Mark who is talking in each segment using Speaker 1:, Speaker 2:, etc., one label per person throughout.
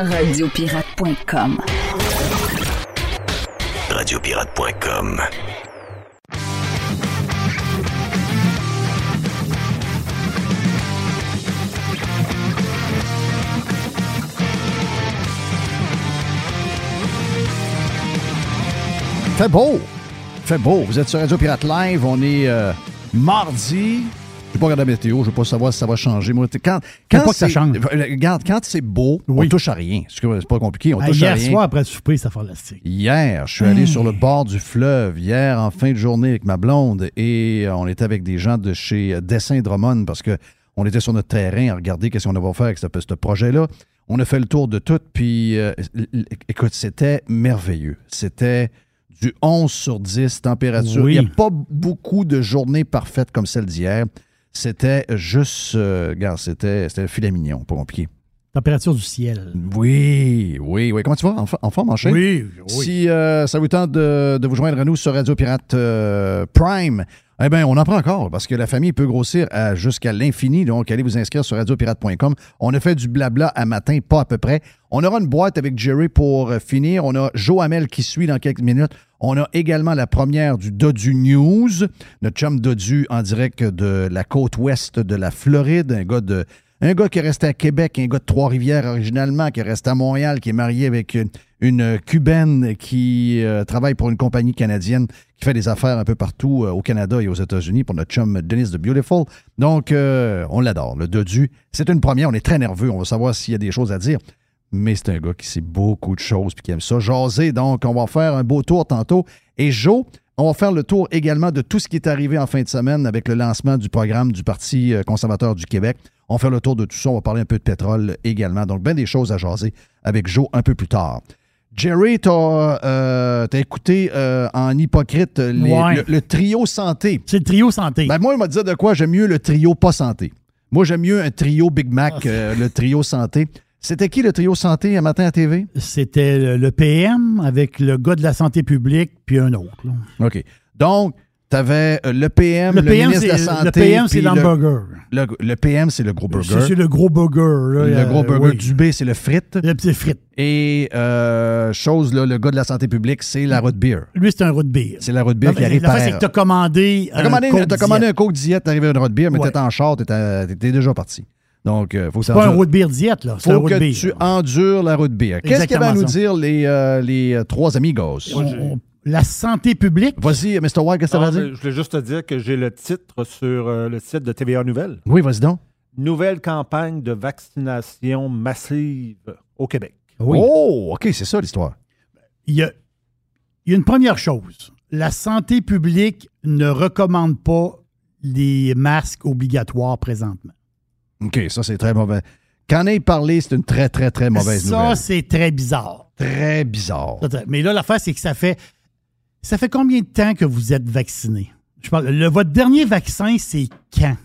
Speaker 1: Radiopirate.com.
Speaker 2: Radiopirate.com.
Speaker 3: Fait beau. Fait beau. Vous êtes sur Radio Pirate Live. On est euh, mardi. Je vais pas regarder la météo. Je veux pas savoir si ça va changer. Moi, quand, quand
Speaker 4: pas que ça
Speaker 3: c'est-
Speaker 4: change.
Speaker 3: euh, Regarde, quand c'est beau, on
Speaker 4: Oui.
Speaker 3: touche à rien. C'est pas compliqué. On touche à
Speaker 4: hier
Speaker 3: rien.
Speaker 4: soir, après le souper, ça fantastique.
Speaker 3: Hier, je suis allé sur le bord du fleuve, hier en fin de journée avec ma blonde, et on était avec des gens de chez Dessin Drummond parce que on était sur notre terrain à regarder qu'est-ce qu'on va faire avec ce, ce projet-là. On a fait le tour de tout, puis euh, écoute, c'était merveilleux. C'était du 11 sur 10 température.
Speaker 4: Oui.
Speaker 3: Il n'y a pas beaucoup de journées parfaites comme celle d'hier. C'était juste, euh, regarde, c'était c'était le filet mignon, pas compliqué.
Speaker 4: Température du ciel.
Speaker 3: Oui, oui, oui. Comment tu vas? En forme, en chaîne?
Speaker 4: Oui, oui.
Speaker 3: Si euh, ça vous tente de, de vous joindre à nous sur Radio Pirate euh, Prime, eh bien, on en prend encore parce que la famille peut grossir jusqu'à l'infini. Donc, allez vous inscrire sur radiopirate.com. On a fait du blabla à matin, pas à peu près. On aura une boîte avec Jerry pour euh, finir. On a Joe Hamel qui suit dans quelques minutes. On a également la première du Dodu News, notre chum Dodu en direct de la côte ouest de la Floride, un gars de un gars qui est resté à Québec, un gars de Trois-Rivières originalement, qui est resté à Montréal, qui est marié avec une, Cubaine qui euh, travaille pour une compagnie canadienne qui fait des affaires un peu partout euh, au Canada et aux États-Unis pour notre chum Denise de Beautiful. Donc, euh, on l'adore. Le Dodu, c'est une première. On est très nerveux. On va savoir s'il y a des choses à dire. Mais c'est un gars qui sait beaucoup de choses puis qui aime ça. Jaser. Donc, on va faire un beau tour tantôt. Et Joe, on va faire le tour également de tout ce qui est arrivé en fin de semaine avec le lancement du programme du Parti conservateur du Québec. On va faire le tour de tout ça. On va parler un peu de pétrole également. Donc, bien des choses à jaser avec Joe un peu plus tard. Jerry, t'as euh, t'as écouté euh, en hypocrite les-
Speaker 4: Ouais.
Speaker 3: le, le trio santé.
Speaker 4: C'est le trio santé.
Speaker 3: Ben, moi, il m'a dit de quoi? J'aime mieux le trio pas santé. Moi, j'aime mieux un trio Big Mac,
Speaker 4: Ah.
Speaker 3: euh, le trio santé. C'était qui le trio santé un matin à TV?
Speaker 4: C'était le, le PM avec le gars de la santé publique, puis un autre. là.
Speaker 3: OK. Donc, tu avais le PM, le,
Speaker 4: Le PM,
Speaker 3: ministre de la
Speaker 4: c'est-
Speaker 3: Santé.
Speaker 4: le PM, c'est
Speaker 3: le-
Speaker 4: l'hamburger.
Speaker 3: Le, le PM, c'est le gros burger.
Speaker 4: C'est le gros burger. là.
Speaker 3: Le
Speaker 4: Euh,
Speaker 3: gros burger
Speaker 4: oui.
Speaker 3: du B, c'est le frite.
Speaker 4: Le petit frites.
Speaker 3: Et euh, chose, là, le gars de la santé publique, c'est la root beer.
Speaker 4: Lui, c'est un root beer.
Speaker 3: C'est la root beer
Speaker 4: La
Speaker 3: qui arrive par
Speaker 4: c'est que tu as commandé.
Speaker 3: T'as commandé,
Speaker 4: Coke
Speaker 3: t'as commandé un Coke diète, t'es arrivé à une root beer, mais
Speaker 4: Ouais.
Speaker 3: t'étais en short, t'étais déjà parti. Donc, il faut que
Speaker 4: C'est pas un root beer diète, là. C'est un
Speaker 3: faut
Speaker 4: root
Speaker 3: que
Speaker 4: beer.
Speaker 3: tu endures la root beer. Qu'est-ce qu'il y avait à nous dire les, euh, les euh, trois amigos?
Speaker 4: On- on- la santé publique?
Speaker 3: Vas-y, Mr. White, qu'est-ce que ça
Speaker 5: Ah,
Speaker 3: veut dire?
Speaker 5: je voulais juste te dire que j'ai le titre sur euh, le site de TVA Nouvelles.
Speaker 3: Oui, vas-y donc.
Speaker 5: Nouvelle campagne de vaccination massive au Québec.
Speaker 4: Oui.
Speaker 3: Oh, OK, c'est ça l'histoire.
Speaker 4: il y a, il y a une première chose. La santé publique ne recommande pas les masques obligatoires présentement.
Speaker 3: OK, ça, c'est très mauvais. Qu'en ait parlé, c'est une très, très, très mauvaise
Speaker 4: ça,
Speaker 3: nouvelle.
Speaker 4: c'est très bizarre.
Speaker 3: Très bizarre.
Speaker 4: Ça, Mais là, l'affaire, c'est que ça fait. Ça fait combien de temps que vous êtes vacciné? Je parle, le, votre dernier vaccin, c'est quand?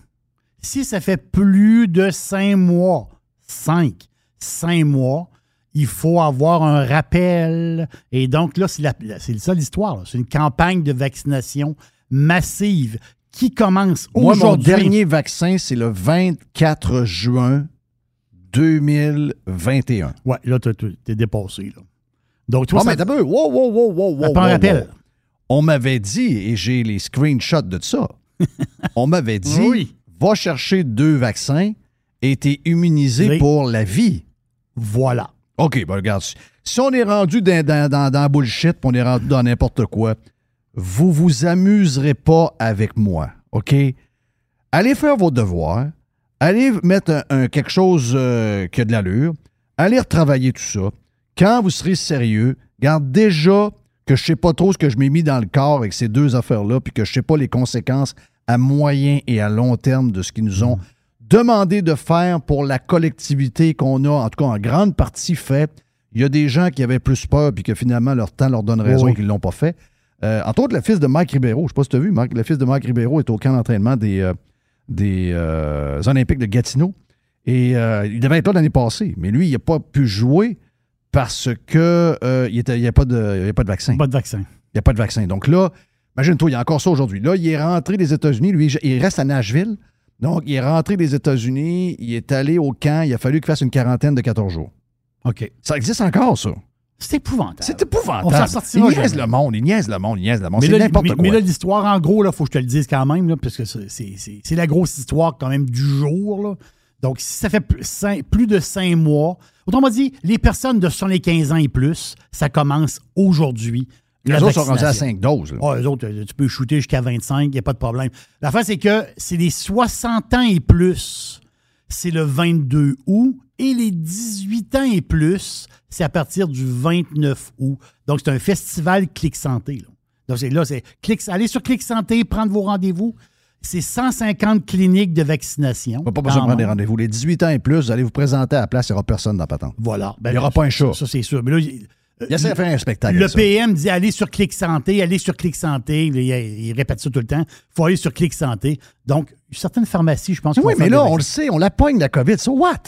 Speaker 4: Si ça fait plus de cinq mois, cinq, cinq mois, il faut avoir un rappel. Et donc, là, c'est la- la- c'est ça l'histoire. C'est une campagne de vaccination massive qui commence
Speaker 3: Moi, mon
Speaker 4: aujourd'hui.
Speaker 3: dernier vaccin, c'est le 24 juin 2021.
Speaker 4: Ouais, là, t'es- dépassé. Là. Donc, toi,
Speaker 3: Oh,
Speaker 4: ça-
Speaker 3: mais wow, wow, wow, wow,
Speaker 4: prend un
Speaker 3: wow,
Speaker 4: rappel.
Speaker 3: wow. On m'avait dit, et j'ai les screenshots de ça, on m'avait dit,
Speaker 4: Oui.
Speaker 3: va chercher deux vaccins et t'es immunisé
Speaker 4: Oui.
Speaker 3: pour la vie.
Speaker 4: Voilà.
Speaker 3: OK, ben regarde, si- on est rendu dans, dans, dans, dans la bullshit, puis on est rendu dans n'importe quoi, vous vous amuserez pas avec moi, OK? Allez faire vos devoirs, allez mettre un, un- quelque chose euh, qui a de l'allure, allez retravailler tout ça. Quand vous serez sérieux, garde déjà que je sais pas trop ce que je m'ai mis dans le corps avec ces deux affaires-là, puis que je sais pas les conséquences à moyen et à long terme de ce qu'ils nous ont demandé de faire pour la collectivité qu'on a, en tout cas en grande partie fait. Il y a des gens qui avaient plus peur puis que finalement leur temps leur donne raison
Speaker 4: Oui.
Speaker 3: qu'ils ne l'ont pas fait. Euh, entre autres, le fils de Mike Ribeiro, je ne sais pas si tu as vu, Mike, le fils de Mike Ribeiro est au camp d'entraînement des, euh, des euh, Olympiques de Gatineau. Et euh, il devait être là l'année passée, mais lui, il n'a pas pu jouer parce que euh, il n'y avait pas de, il y avait pas de vaccin.
Speaker 4: Pas de vaccin.
Speaker 3: Il n'y a pas de vaccin. Donc là, imagine-toi, il y a encore ça aujourd'hui. Là, il est rentré des États-Unis. Lui, il reste à Nashville. Donc, il est rentré des États-Unis. Il est allé au camp. Il a fallu qu'il fasse une quarantaine de 14 jours.
Speaker 4: OK.
Speaker 3: Ça existe encore, ça?
Speaker 4: C'est épouvantable.
Speaker 3: C'est
Speaker 4: On s'en
Speaker 3: épouvantable.
Speaker 4: sortira
Speaker 3: Il niaise
Speaker 4: jamais.
Speaker 3: le monde. Il niaise le monde. Il niaise le monde.
Speaker 4: Mais
Speaker 3: C'est
Speaker 4: là,
Speaker 3: n'importe quoi.
Speaker 4: mais là, l'histoire, en gros, il faut que je te le dise quand même, là, parce que c'est la grosse histoire quand même du jour. là. Donc, si ça fait plus, de cinq mois, autrement dit, les personnes de 75 ans et plus, ça commence aujourd'hui.
Speaker 3: les autres sont rendus à
Speaker 4: vaccination.
Speaker 3: 5 doses.
Speaker 4: Ah, les autres, euh, tu peux shooter jusqu'à 25, il n'y a pas de problème. La fin, c'est que c'est les 60 ans et plus, c'est le 22 août, et les 18 ans et plus, c'est à partir du 29 août. Donc, c'est un festival Clic Santé. Là. Donc, là, c'est allez sur Clic Santé, prendre vos rendez-vous. C'est 150 cliniques de vaccination.
Speaker 3: On va pas besoin de prendre des rendez-vous. Les 18 ans et plus, vous allez vous présenter à la place, il n'y aura personne dans la patente.
Speaker 4: Voilà. Ben,
Speaker 3: Il y aura pas un chat.
Speaker 4: Ça, c'est sûr. Mais là, il-
Speaker 3: Il essaie de faire un spectacle.
Speaker 4: Le. PM dit allez sur Clic Santé, allez sur Clic Santé. Il, il répète ça tout le temps. Il faut aller sur Clic Santé. Donc, certaines pharmacies, je pense.
Speaker 3: Oui, mais là, on le sait, on la pogne, la COVID. So what?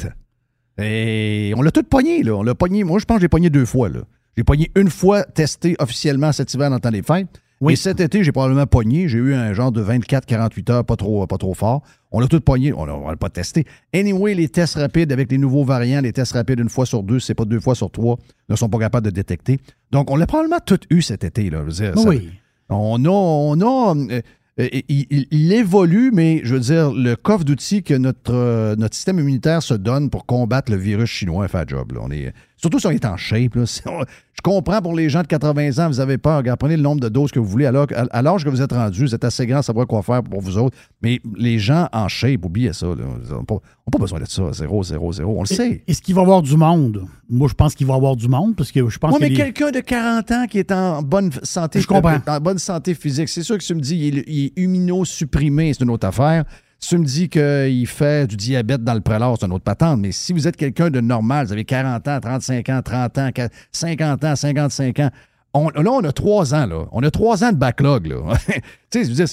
Speaker 3: Et on l'a tout pogné, là. On l'a pogné. Moi, je pense que j'ai pogné deux fois, là. J'ai pogné une fois testé officiellement cet hiver dans le temps des fêtes.
Speaker 4: Oui.
Speaker 3: Et cet été, j'ai probablement pogné. J'ai eu un genre de 24-48 heures, pas trop, pas trop fort. On l'a tout pogné. On ne l'a pas testé. Anyway, les tests rapides avec les nouveaux variants, les tests rapides une fois sur deux, c'est pas deux fois sur trois, ne sont pas capables de détecter. Donc, on l'a probablement tout eu cet été, là. Je veux dire, ça-
Speaker 4: Oui.
Speaker 3: on a. On a euh, euh, il, il- il évolue, mais je veux dire, le coffre d'outils que notre, euh, notre système immunitaire se donne pour combattre le virus chinois fait job. là. On est, surtout si on est en shape. là. Si on- je comprends pour les gens de 80 ans, vous avez peur. Prenez le nombre de doses que vous voulez. Alors, à, l'âge que vous êtes rendu, vous êtes assez grand à savoir quoi faire pour vous autres. Mais les gens en shape, oubliez ça. là. Ils n'ont pas, besoin de ça. Zéro, zéro, zéro. On le sait.
Speaker 4: Est-ce qu'il va y avoir du monde? Moi, je pense qu'il va y avoir du monde parce que je pense que
Speaker 3: mais
Speaker 4: les-
Speaker 3: quelqu'un de 40 ans qui est en bonne santé,
Speaker 4: Je comprends.
Speaker 3: en bonne santé physique, c'est sûr que tu me dis il est, il est immunosupprimé, c'est une autre affaire. Si tu me dis qu'il fait du diabète dans le prélat, c'est une autre patente. Mais si vous êtes quelqu'un de normal, vous avez 40 ans, 35 ans, 30 ans, 50 ans, 55 ans, on- là, on a trois ans, là. On a trois ans de backlog, là. tu sais, je veux dire,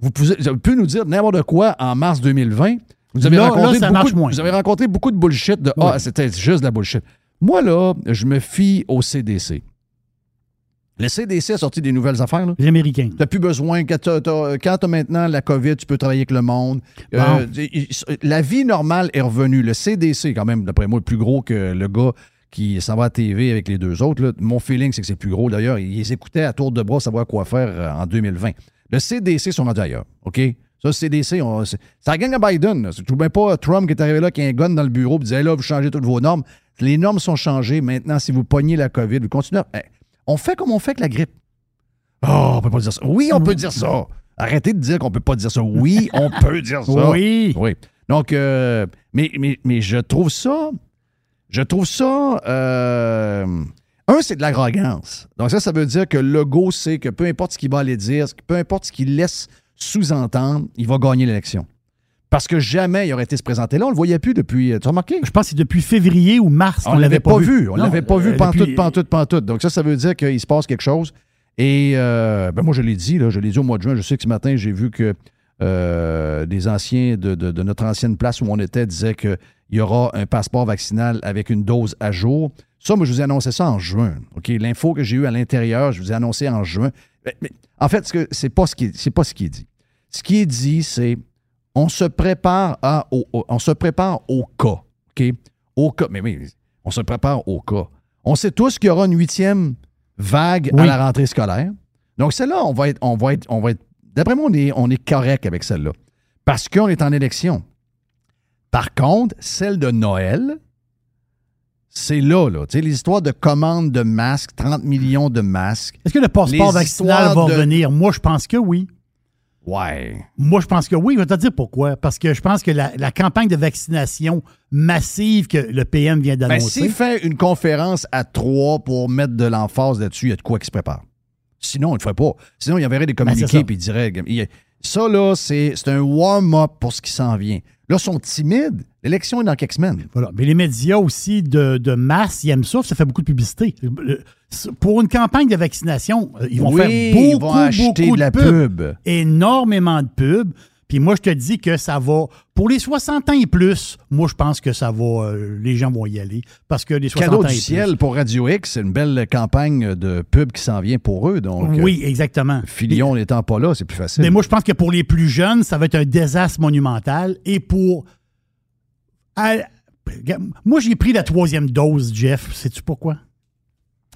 Speaker 3: vous pouvez, vous pouvez nous dire n'importe quoi en mars 2020. Vous avez,
Speaker 4: Là-
Speaker 3: rencontré, beaucoup,
Speaker 4: moins.
Speaker 3: vous avez rencontré beaucoup de bullshit de Ah, c'était juste de la bullshit. Moi, là, je me fie au CDC. Le CDC a sorti des nouvelles affaires. Là.
Speaker 4: les Américains.
Speaker 3: Tu n'as plus besoin. Quand tu as, maintenant la COVID, tu peux travailler avec le monde. Euh, la vie normale est revenue. Le CDC, quand même, d'après moi, est plus gros que le gars qui s'en va à TV avec les deux autres. là. Mon feeling, c'est que c'est plus gros. D'ailleurs, ils écoutaient à tour de bras savoir quoi faire euh, en 2020. Le CDC sont rendus ailleurs. OK? Ça, le CDC, on- la gang à Biden. C'est tout bien pas Trump qui est arrivé là, qui a un gun dans le bureau, et disait là, vous changez toutes vos normes. Les normes sont changées. Maintenant, si vous pognez la COVID, vous continuez. à- on fait comme on fait avec la grippe. Oh, on peut pas dire ça. Oui, on peut dire ça. Arrêtez de dire qu'on peut pas dire ça. Oui, on peut dire ça.
Speaker 4: Oui.
Speaker 3: Oui. Donc, euh, mais, mais, mais je trouve ça. Je trouve ça. euh, un, c'est de l'arrogance. Donc, ça, ça veut dire que le go sait que peu importe ce qu'il va aller dire, peu importe ce qu'il laisse sous-entendre, il va gagner l'élection. Parce que jamais il aurait été se présenter là. On le voyait plus depuis. Tu as remarqué?
Speaker 4: Je pense que c'est depuis février ou mars
Speaker 3: On
Speaker 4: qu'on
Speaker 3: ne l'avait pas vu. On
Speaker 4: Non,
Speaker 3: l'avait pas vu
Speaker 4: euh,
Speaker 3: pantoute, pantoute, pantoute. Donc ça, ça veut dire qu'il se passe quelque chose. Et euh, ben moi, je l'ai dit, là, je l'ai dit au mois de juin. Je sais que ce matin, j'ai vu que euh, des anciens de, de- de notre ancienne place où on était disaient qu'il y aura un passeport vaccinal avec une dose à jour. Ça, moi, je vous ai annoncé ça en juin. OK? L'info que j'ai eue à l'intérieur, je vous ai annoncé en juin. Mais, mais, en fait, ce c'est pas ce qui est- c'est pas ce qui est dit. Ce qui est dit, c'est on se prépare à, au, au- on se prépare au cas. OK? Au cas. Mais oui, on se prépare au cas. On sait tous qu'il y aura une huitième vague à la rentrée scolaire. Donc, celle-là, on va être, on va être, on va être. D'après moi, on est, on est correct avec celle-là. Parce qu'on est en élection. Par contre, celle de Noël, c'est là, là. Tu sais, les histoires de commandes de masques, 30 millions de masques.
Speaker 4: Est-ce que le passeport vaccinal va
Speaker 3: de-
Speaker 4: revenir? Moi, je pense que oui.
Speaker 3: Ouais.
Speaker 4: Moi, je pense que oui. Je vais te dire pourquoi. Parce que je pense que la, la campagne de vaccination massive que le PM vient
Speaker 3: Ben,
Speaker 4: d'annoncer.
Speaker 3: s'il fait une conférence à trois pour mettre de l'emphase là-dessus, il y a de quoi qui se prépare. Sinon, il ne le ferait pas. Sinon, il enverrait des
Speaker 4: Ben,
Speaker 3: communiqués
Speaker 4: ça.
Speaker 3: puis il dirait. il- Ça, là, c'est un warm-up pour ce qui s'en vient. Là, ils sont timides. L'élection est dans quelques semaines.
Speaker 4: Voilà. Mais les médias aussi de, de masse, ils aiment ça, ça fait beaucoup de publicité. Le- Pour une campagne de vaccination, euh, ils vont
Speaker 3: oui,
Speaker 4: faire beaucoup,
Speaker 3: ils vont acheter
Speaker 4: beaucoup
Speaker 3: de la
Speaker 4: pub.
Speaker 3: pub.
Speaker 4: Énormément de pub. Puis moi, je te dis que ça va. Pour les 60 ans et plus, moi, je pense que ça va. euh, les gens vont y aller. Parce que les 60
Speaker 3: Cadeau
Speaker 4: ans
Speaker 3: du
Speaker 4: et
Speaker 3: ciel pour Radio X, c'est une belle campagne de pub qui s'en vient pour eux. Donc,
Speaker 4: plus. Oui, exactement.
Speaker 3: euh, Filion n'étant pas là, c'est plus facile.
Speaker 4: Mais moi, je pense que pour les plus jeunes, ça va être un désastre monumental. Et pour. à- moi, j'ai pris la troisième dose, Jeff. Sais-tu pourquoi?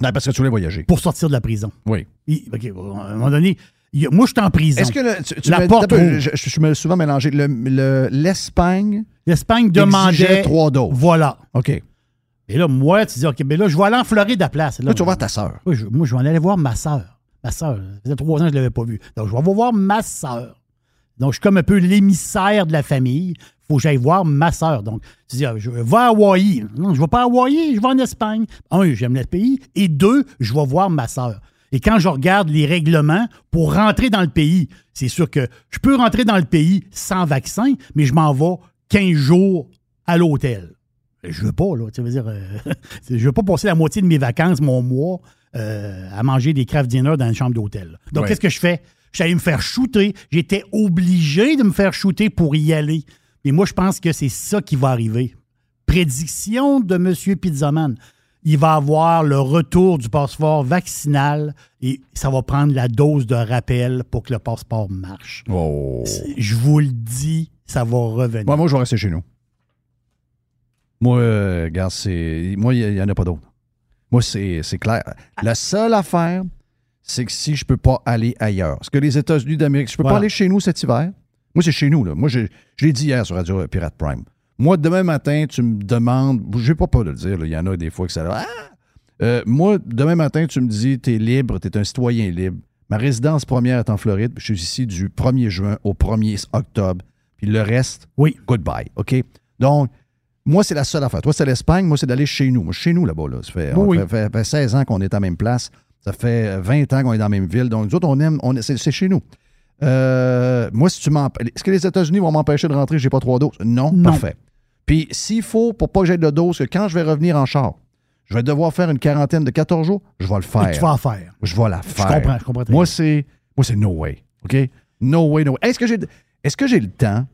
Speaker 3: Non, parce que tu voulais voyager.
Speaker 4: Pour sortir de la prison.
Speaker 3: Oui.
Speaker 4: Il- OK, à un moment donné, il moi, je suis en prison.
Speaker 3: Est-ce que le- tu, tu
Speaker 4: La
Speaker 3: me-
Speaker 4: porte
Speaker 3: peu, je, je- je me suis souvent mélangé. Le- le- L'Espagne
Speaker 4: L'Espagne demandait.
Speaker 3: trois doses.
Speaker 4: Voilà.
Speaker 3: OK.
Speaker 4: Et là, moi, tu dis, OK, mais là, je vais aller en Floride à place. Là,
Speaker 3: tu vas voir ta sœur.
Speaker 4: Oui, je- moi, je vais aller voir ma sœur. Ma sœur. Ça faisait trois ans que je ne l'avais pas vue. Donc, je vais voir ma sœur. Donc, je suis comme un peu l'émissaire de la famille. Il faut que j'aille voir ma sœur. Donc, tu dis, ah, je vais à Hawaï. Non, je ne vais pas à Hawaï, je vais en Espagne. Un, j'aime le pays. Et deux, je vais voir ma sœur. Et quand je regarde les règlements pour rentrer dans le pays, c'est sûr que je peux rentrer dans le pays sans vaccin, mais je m'en vais 15 jours à l'hôtel. Je veux pas, là. Tu veux dire, euh, je veux pas passer la moitié de mes vacances, mon mois, euh, à manger des craft dinner dans une chambre d'hôtel. Donc,
Speaker 3: Ouais.
Speaker 4: qu'est-ce que je fais? J'allais me faire shooter. J'étais obligé de me faire shooter pour y aller. Mais moi, je pense que c'est ça qui va arriver. Prédiction de M. Pizzaman. Il va avoir le retour du passeport vaccinal et ça va prendre la dose de rappel pour que le passeport marche.
Speaker 3: Oh.
Speaker 4: Je vous le dis, ça va revenir.
Speaker 3: Moi, moi, je vais rester chez nous. Moi, euh, regarde, c'est. Moi, il n'y en a pas d'autre. Moi, c'est clair. La seule affaire, c'est que si je peux pas aller ailleurs. Parce que les États-Unis d'Amérique, je peux
Speaker 4: Voilà.
Speaker 3: pas aller chez nous cet hiver. Moi, c'est chez nous, là. Moi, je, je l'ai dit hier sur Radio Pirate Prime. Moi, demain matin, tu me demandes. Je n'ai pas peur de le dire, il y en a des fois que ça. Ah! Euh, moi, demain matin, tu me dis, tu es libre, tu es un citoyen libre. Ma résidence première est en Floride. Je suis ici du 1er juin au 1er octobre. Puis le reste,
Speaker 4: Oui.
Speaker 3: goodbye. OK? Donc, moi, c'est la seule affaire. Toi, c'est l'Espagne. Moi, c'est d'aller chez nous. Moi, chez nous, là-bas. Là. Ça fait, on
Speaker 4: Oui.
Speaker 3: fait, fait- fait 16 ans qu'on est à la même place. Ça fait 20 ans qu'on est dans la même ville. Donc, nous autres, on aime. On, c'est, chez nous. Euh, moi, si tu m'emp- Est-ce que les États-Unis vont m'empêcher de rentrer? J'ai pas trois doses? Non,
Speaker 4: Non.
Speaker 3: parfait. Puis, s'il faut, pour pas que j'aie de dose, que quand je vais revenir en char, je vais devoir faire une quarantaine de 14 jours, je vais le faire.
Speaker 4: Tu vas en faire.
Speaker 3: Je vais la
Speaker 4: Je
Speaker 3: faire.
Speaker 4: comprends, je comprends
Speaker 3: Moi, c'est. Moi, c'est no way. OK? No way, no way. Est-ce que j'ai est-ce que j'ai le temps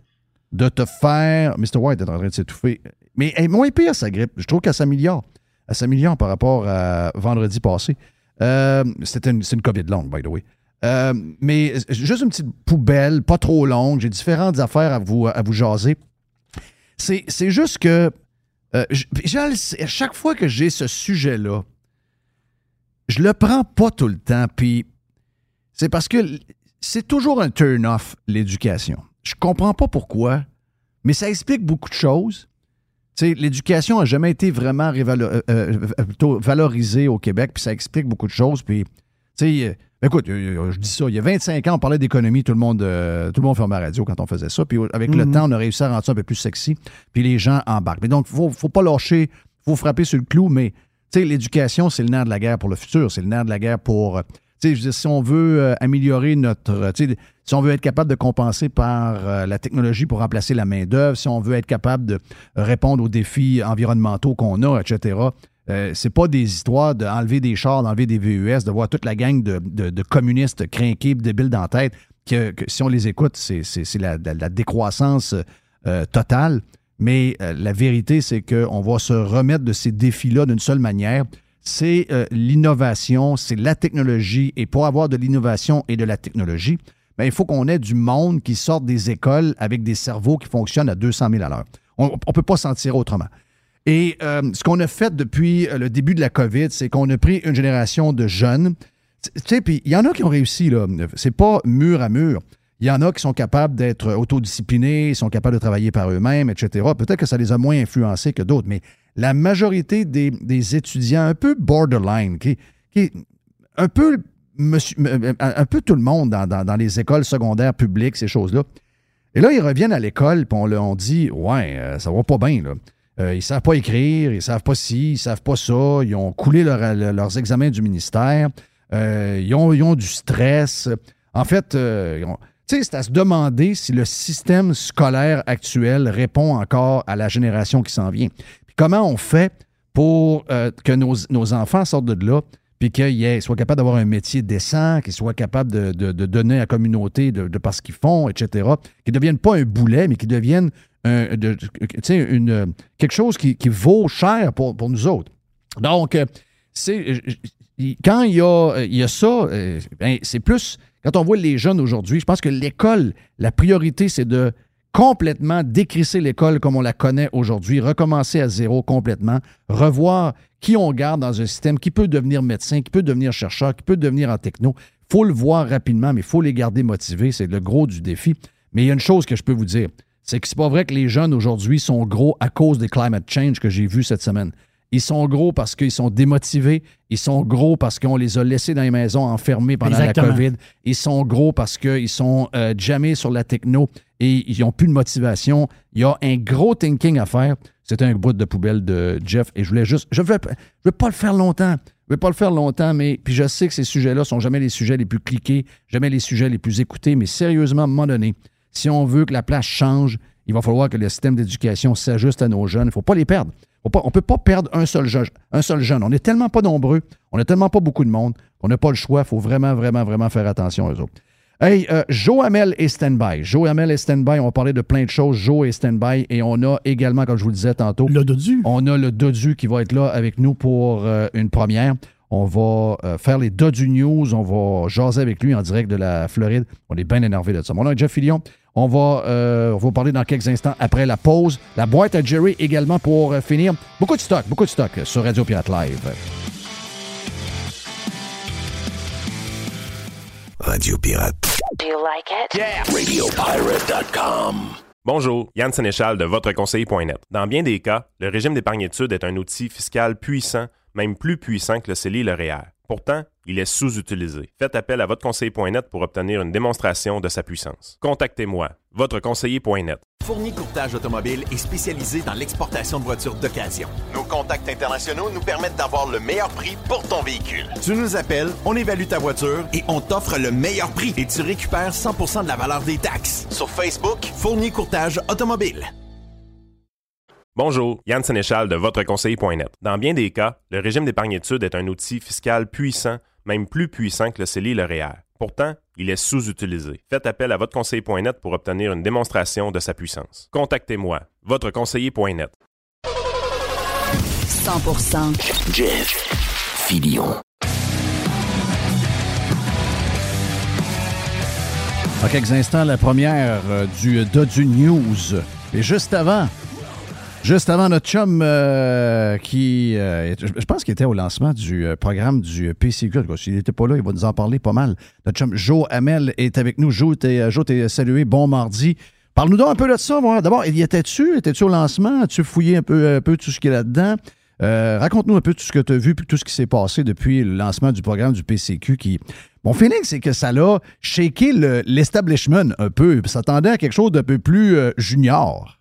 Speaker 3: de te faire. Mr. White est en train de s'étouffer. Mais elle est moins pire, sa grippe. Je trouve qu'elle s'améliore. Elle s'améliore par rapport à vendredi passé. Euh, c'était une, c'est une COVID longue, by the way. Euh, mais juste une petite poubelle, pas trop longue. J'ai différentes affaires à vous, à vous jaser. C'est, juste que euh, à chaque fois que j'ai ce sujet-là, je le prends pas tout le temps. Puis c'est parce que c'est toujours un turn-off, l'éducation. Je comprends pas pourquoi, mais ça explique beaucoup de choses. L'éducation n'a jamais été vraiment euh, euh, valorisée au Québec, puis ça explique beaucoup de choses. Puis, sais, euh, écoute, euh, je dis ça, il y a 25 ans, on parlait d'économie, tout le monde euh, tout le monde fermait la radio quand on faisait ça. Puis avec le
Speaker 4: Mhm.
Speaker 3: temps, on a réussi à rendre ça un peu plus sexy, puis les gens embarquent. Mais donc, il faut, faut pas lâcher, faut frapper sur le clou, mais l'éducation, c'est le nerf de la guerre pour le futur, c'est le nerf de la guerre pour. euh, je dire, si on veut euh, améliorer notre. euh, si on veut être capable de compenser par euh, la technologie pour remplacer la main-d'œuvre, si on veut être capable de répondre aux défis environnementaux qu'on a, etc., euh, c'est pas des histoires d'enlever des chars, d'enlever des VUS, de voir toute la gang de, communistes crinqués, débiles dans la tête, que, si on les écoute, c'est la décroissance euh, totale. Mais euh, la vérité, c'est qu'on va se remettre de ces défis-là d'une seule manière. C'est euh, l'innovation, c'est la technologie. Et pour avoir de l'innovation et de la technologie, ben, il faut qu'on ait du monde qui sorte des écoles avec des cerveaux qui fonctionnent à 200 000 à l'heure. On ne peut pas s'en tirer autrement. Et euh, ce qu'on a fait depuis euh, le début de la COVID, c'est qu'on a pris une génération de jeunes. Tu sais, puis il y en a qui ont réussi, là. C'est pas mur à mur. Il y en a qui sont capables d'être autodisciplinés, sont capables de travailler par eux-mêmes, etc. Peut-être que ça les a moins influencés que d'autres, mais la majorité des, étudiants un peu borderline, qui, un peu monsieur- un un peu tout le monde dans, les écoles secondaires publiques, ces choses-là. Et là, ils reviennent à l'école, puis on, on dit Ouais, euh, ça va pas bien, là. Euh, ils savent pas écrire, ils savent pas ci, ils savent pas ça, ils ont coulé leur- leur- leurs examens du ministère, euh, ils, ont, du stress. En fait, euh, c'est à se demander si le système scolaire actuel répond encore à la génération qui s'en vient. Puis comment on fait pour euh, que nos, enfants sortent de là, puis qu'ils soient capables d'avoir un métier décent, qu'ils soient capables de donner à la communauté de, de par ce qu'ils font, etc. Qu'ils ne deviennent pas un boulet, mais qu'ils deviennent un- sais, une, euh, quelque chose qui, vaut cher pour, pour nous autres. Donc, euh, c'est, euh, euh, quand il y a, euh, il y a ça, euh, ben, c'est plus, quand on voit les jeunes aujourd'hui, je pense que l'école, la priorité, c'est de complètement décrisser l'école comme on la connaît aujourd'hui, recommencer à zéro complètement, revoir qui on garde dans un système, qui peut devenir médecin, qui peut devenir chercheur, qui peut devenir en techno. Il faut le voir rapidement, mais il faut les garder motivés. C'est le gros du défi. Mais il y a une chose que je peux vous dire, c'est que c'est pas vrai que les jeunes aujourd'hui sont gros à cause des climate change que j'ai vus cette semaine. Ils sont gros parce qu'ils sont démotivés. Ils sont gros parce qu'on les a laissés dans les maisons enfermés pendant
Speaker 4: Exactement.
Speaker 3: la COVID. Ils sont gros parce qu'ils sont euh, jamais sur la techno et ils n'ont plus de motivation. Il y a un gros thinking à faire. C'était un bout de poubelle de Jeff et je voulais juste. Je ne veux, pas le faire longtemps. Je veux pas le faire longtemps, mais puis je sais que ces sujets-là sont jamais les sujets les plus cliqués, jamais les sujets les plus écoutés, mais sérieusement, à un moment donné, si on veut que la place change, il va falloir que le système d'éducation s'ajuste à nos jeunes. Il ne faut pas les perdre. Faut pas- on ne peut pas perdre un seul, jeune, un seul jeune. On n'est tellement pas nombreux, on n'a tellement pas beaucoup de monde qu'on n'a pas le choix. Il faut vraiment, vraiment, vraiment faire attention aux autres. Hey, euh, Joe Hamel est stand-by. Joe Hamel est stand-by. On va parler de plein de choses. Joe est stand-by. Et on a également, comme je vous le disais tantôt,
Speaker 4: Le dodu.
Speaker 3: on a le Dodu qui va être là avec nous pour euh, une première. On va euh, faire les Dodu News. On va jaser avec lui en direct de la Floride. On est bien énervé de ça. Mon nom est Jeff Fillion. On va, euh, va parler dans quelques instants après la pause. La boîte à Jerry également pour euh, finir. Beaucoup de stock, beaucoup de stock sur Radio Pirate Live.
Speaker 2: Radio Pirate.
Speaker 1: Do you like it?
Speaker 2: RadioPirate.com.
Speaker 6: Bonjour, Yann Sénéchal de votreconseiller.net. Dans bien des cas, le régime d'épargne études est un outil fiscal puissant, même plus puissant que le CELI et le REER. Pourtant, il est sous-utilisé. Faites appel à votreconseiller.net pour obtenir une démonstration de sa puissance. Contactez-moi, votreconseiller.net.
Speaker 7: Fournier Courtage Automobile est spécialisé dans l'exportation de voitures d'occasion. Nos contacts internationaux nous permettent d'avoir le meilleur prix pour ton véhicule. Tu nous appelles, on évalue ta voiture et on t'offre le meilleur prix et tu récupères 100% de la valeur des taxes. Sur Facebook, Fournier Courtage Automobile.
Speaker 6: Bonjour, Yann Sénéchal de votreconseiller.net. Dans bien des cas, le régime d'épargne études est un outil fiscal puissant, même plus puissant que le CELI et le REER. Pourtant, il est sous-utilisé. Faites appel à votreconseiller.net pour obtenir une démonstration de sa puissance. Contactez-moi, votreconseiller.net.
Speaker 1: 100%
Speaker 2: Jeff Fillion.
Speaker 3: Dans quelques instants, la première euh, du Dodu News. Et juste avant, juste avant notre chum euh, qui, euh, je pense qu'il était au lancement du euh, programme du tout cas, S'il n'était pas là, il va nous en parler pas mal. Notre chum Joe Hamel est avec nous. Joe, t'es, Joe, t'es salué. Bon mardi. Parle-nous donc un peu de ça. D'abord, il y était-tu? Étais-tu au lancement? As-tu fouillé un peu, un peu tout ce qu'il y a là-dedans? Raconte-nous un peu tout ce que tu as vu tout ce qui s'est passé depuis le lancement du programme du PCQ qui. Mon feeling, c'est que ça l'a shaké le- l'establishment un peu. Ça tendait à quelque chose d'un peu plus junior.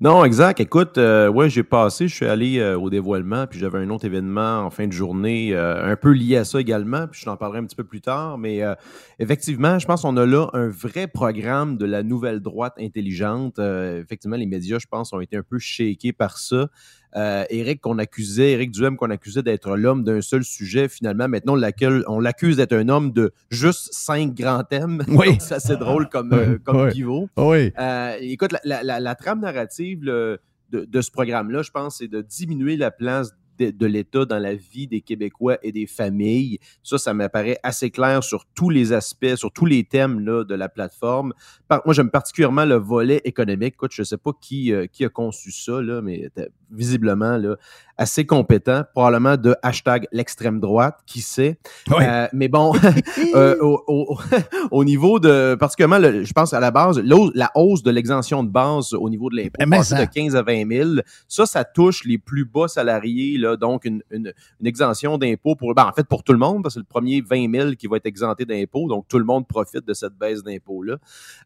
Speaker 8: Non, exact. Écoute, euh, ouais, j'ai passé, je suis allé euh, au dévoilement, puis j'avais un autre événement en fin de journée, euh, un peu lié à ça également, puis je t'en parlerai un petit peu plus tard. Mais euh, effectivement, je pense qu'on a là un vrai programme de la nouvelle droite intelligente. Effectivement, les médias, je pense, ont été un peu shakés par ça. Euh, Éric qu'on accusait, Éric Duhem qu'on accusait d'être l'homme d'un seul sujet, finalement, maintenant on l'accuse- on l'accuse d'être un homme de juste cinq grands thèmes.
Speaker 3: Oui.
Speaker 8: C'est assez drôle comme, euh, comme pivot.
Speaker 3: Oui.
Speaker 8: Euh, écoute, la, la- la- la trame narrative de, de ce programme-là, je pense, c'est de diminuer la place de, de l'État dans la vie des Québécois et des familles. Ça, ça m'apparaît assez clair sur tous les aspects, sur tous les thèmes là, de la plateforme. Par- moi, j'aime particulièrement le volet économique. Écoute, je ne sais pas qui, euh, qui a conçu ça, là, mais visiblement là, assez compétent, probablement de hashtag l'extrême droite, qui sait.
Speaker 3: Oui.
Speaker 8: Euh, mais bon, euh, au, au- au niveau de, particulièrement, le- je pense à la base, la hausse de l'exemption de base au niveau de l'impôt, de 15 à 20 000, ça, ça touche les plus bas salariés, là, donc une, une- une exemption d'impôt pour, ben, en fait, pour tout le monde, parce que c'est le premier 20 000 qui va être exempté d'impôt, donc tout le monde profite de cette baisse d'impôt-là.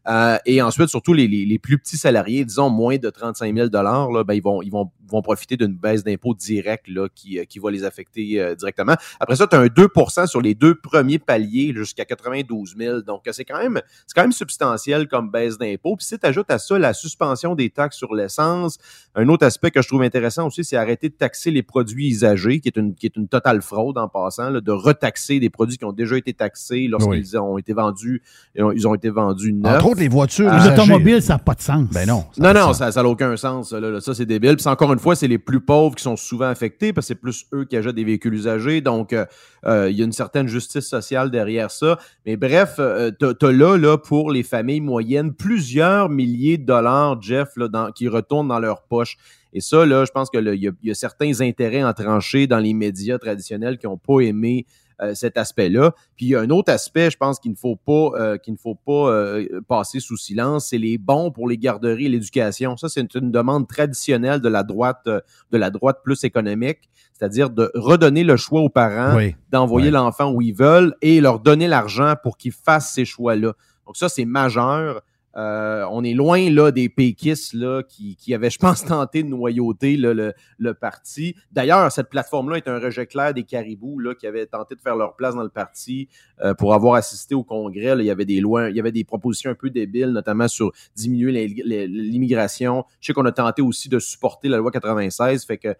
Speaker 8: Euh, et ensuite, surtout les, les- les plus petits salariés, disons moins de 35 000 là, ben, ils, vont, ils vont vont profiter d'une baisse d'impôts directe là, qui, euh, qui va les affecter euh, directement. Après ça, tu as un 2% sur les deux premiers paliers jusqu'à 92 000. Donc, c'est quand même c'est quand même substantiel comme baisse d'impôts. Puis si tu ajoutes à ça la suspension des taxes sur l'essence, un autre aspect que je trouve intéressant aussi, c'est arrêter de taxer les produits usagés, qui est une, qui est une totale fraude en passant, là, de retaxer des produits qui ont déjà été taxés lorsqu'ils ont été vendus, ils ont été vendus neufs.
Speaker 3: Entre autres, les voitures
Speaker 4: Les automobiles, ça n'a pas de sens.
Speaker 3: Ben non. ça
Speaker 8: Non, non,
Speaker 3: sens.
Speaker 8: ça ça n'a aucun sens. Ça, là, là. Ça, c'est débile. Puis encore une fois, c'est les plus pauvres qui sont souvent affectés parce que c'est plus eux qui achètent des véhicules usagés. Donc, euh, euh, il y a une certaine justice sociale derrière ça. Mais bref, euh, t'as t'as là, là, pour les familles moyennes, plusieurs milliers de dollars, Jeff, là, dans- qui retournent dans leur poche. Et ça, là, je pense que là, il y, y a certains intérêts entranchés dans les médias traditionnels qui n'ont pas aimé cet aspect-là. Puis il y a un autre aspect, je pense qu'il ne faut pas, euh, qu'il ne faut pas euh, passer sous silence, c'est les bons pour les garderies et l'éducation. Ça, c'est une, une demande traditionnelle de la droite, euh, de la droite plus économique, c'est-à-dire de redonner le choix aux parents
Speaker 3: Oui.
Speaker 8: d'envoyer l'enfant où ils veulent et leur donner l'argent pour qu'ils fassent ces choix-là. Donc ça, c'est majeur. Euh, on est loin là des péquistes là, qui, qui avaient, je pense, tenté de noyauter le, parti. D'ailleurs, cette plateforme-là est un rejet clair des caribous là, qui avaient tenté de faire leur place dans le parti euh, pour avoir assisté au Congrès. il y avait des lois, il y avait des propositions un peu débiles, notamment sur diminuer l'immigration. Je sais qu'on a tenté aussi de supporter la loi 96. Fait que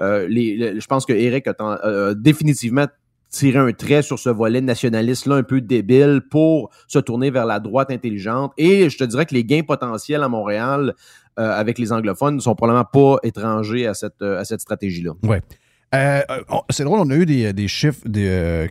Speaker 8: euh, je pense que Eric a définitivement tirer un trait sur ce volet nationaliste-là un peu débile pour se tourner vers la droite intelligente. Et je te dirais que les gains potentiels à Montréal euh, avec les anglophones ne sont probablement pas étrangers à cette, euh, à cette stratégie-là.
Speaker 3: Ouais. Euh, euh, c'est drôle, on a eu des, des chiffres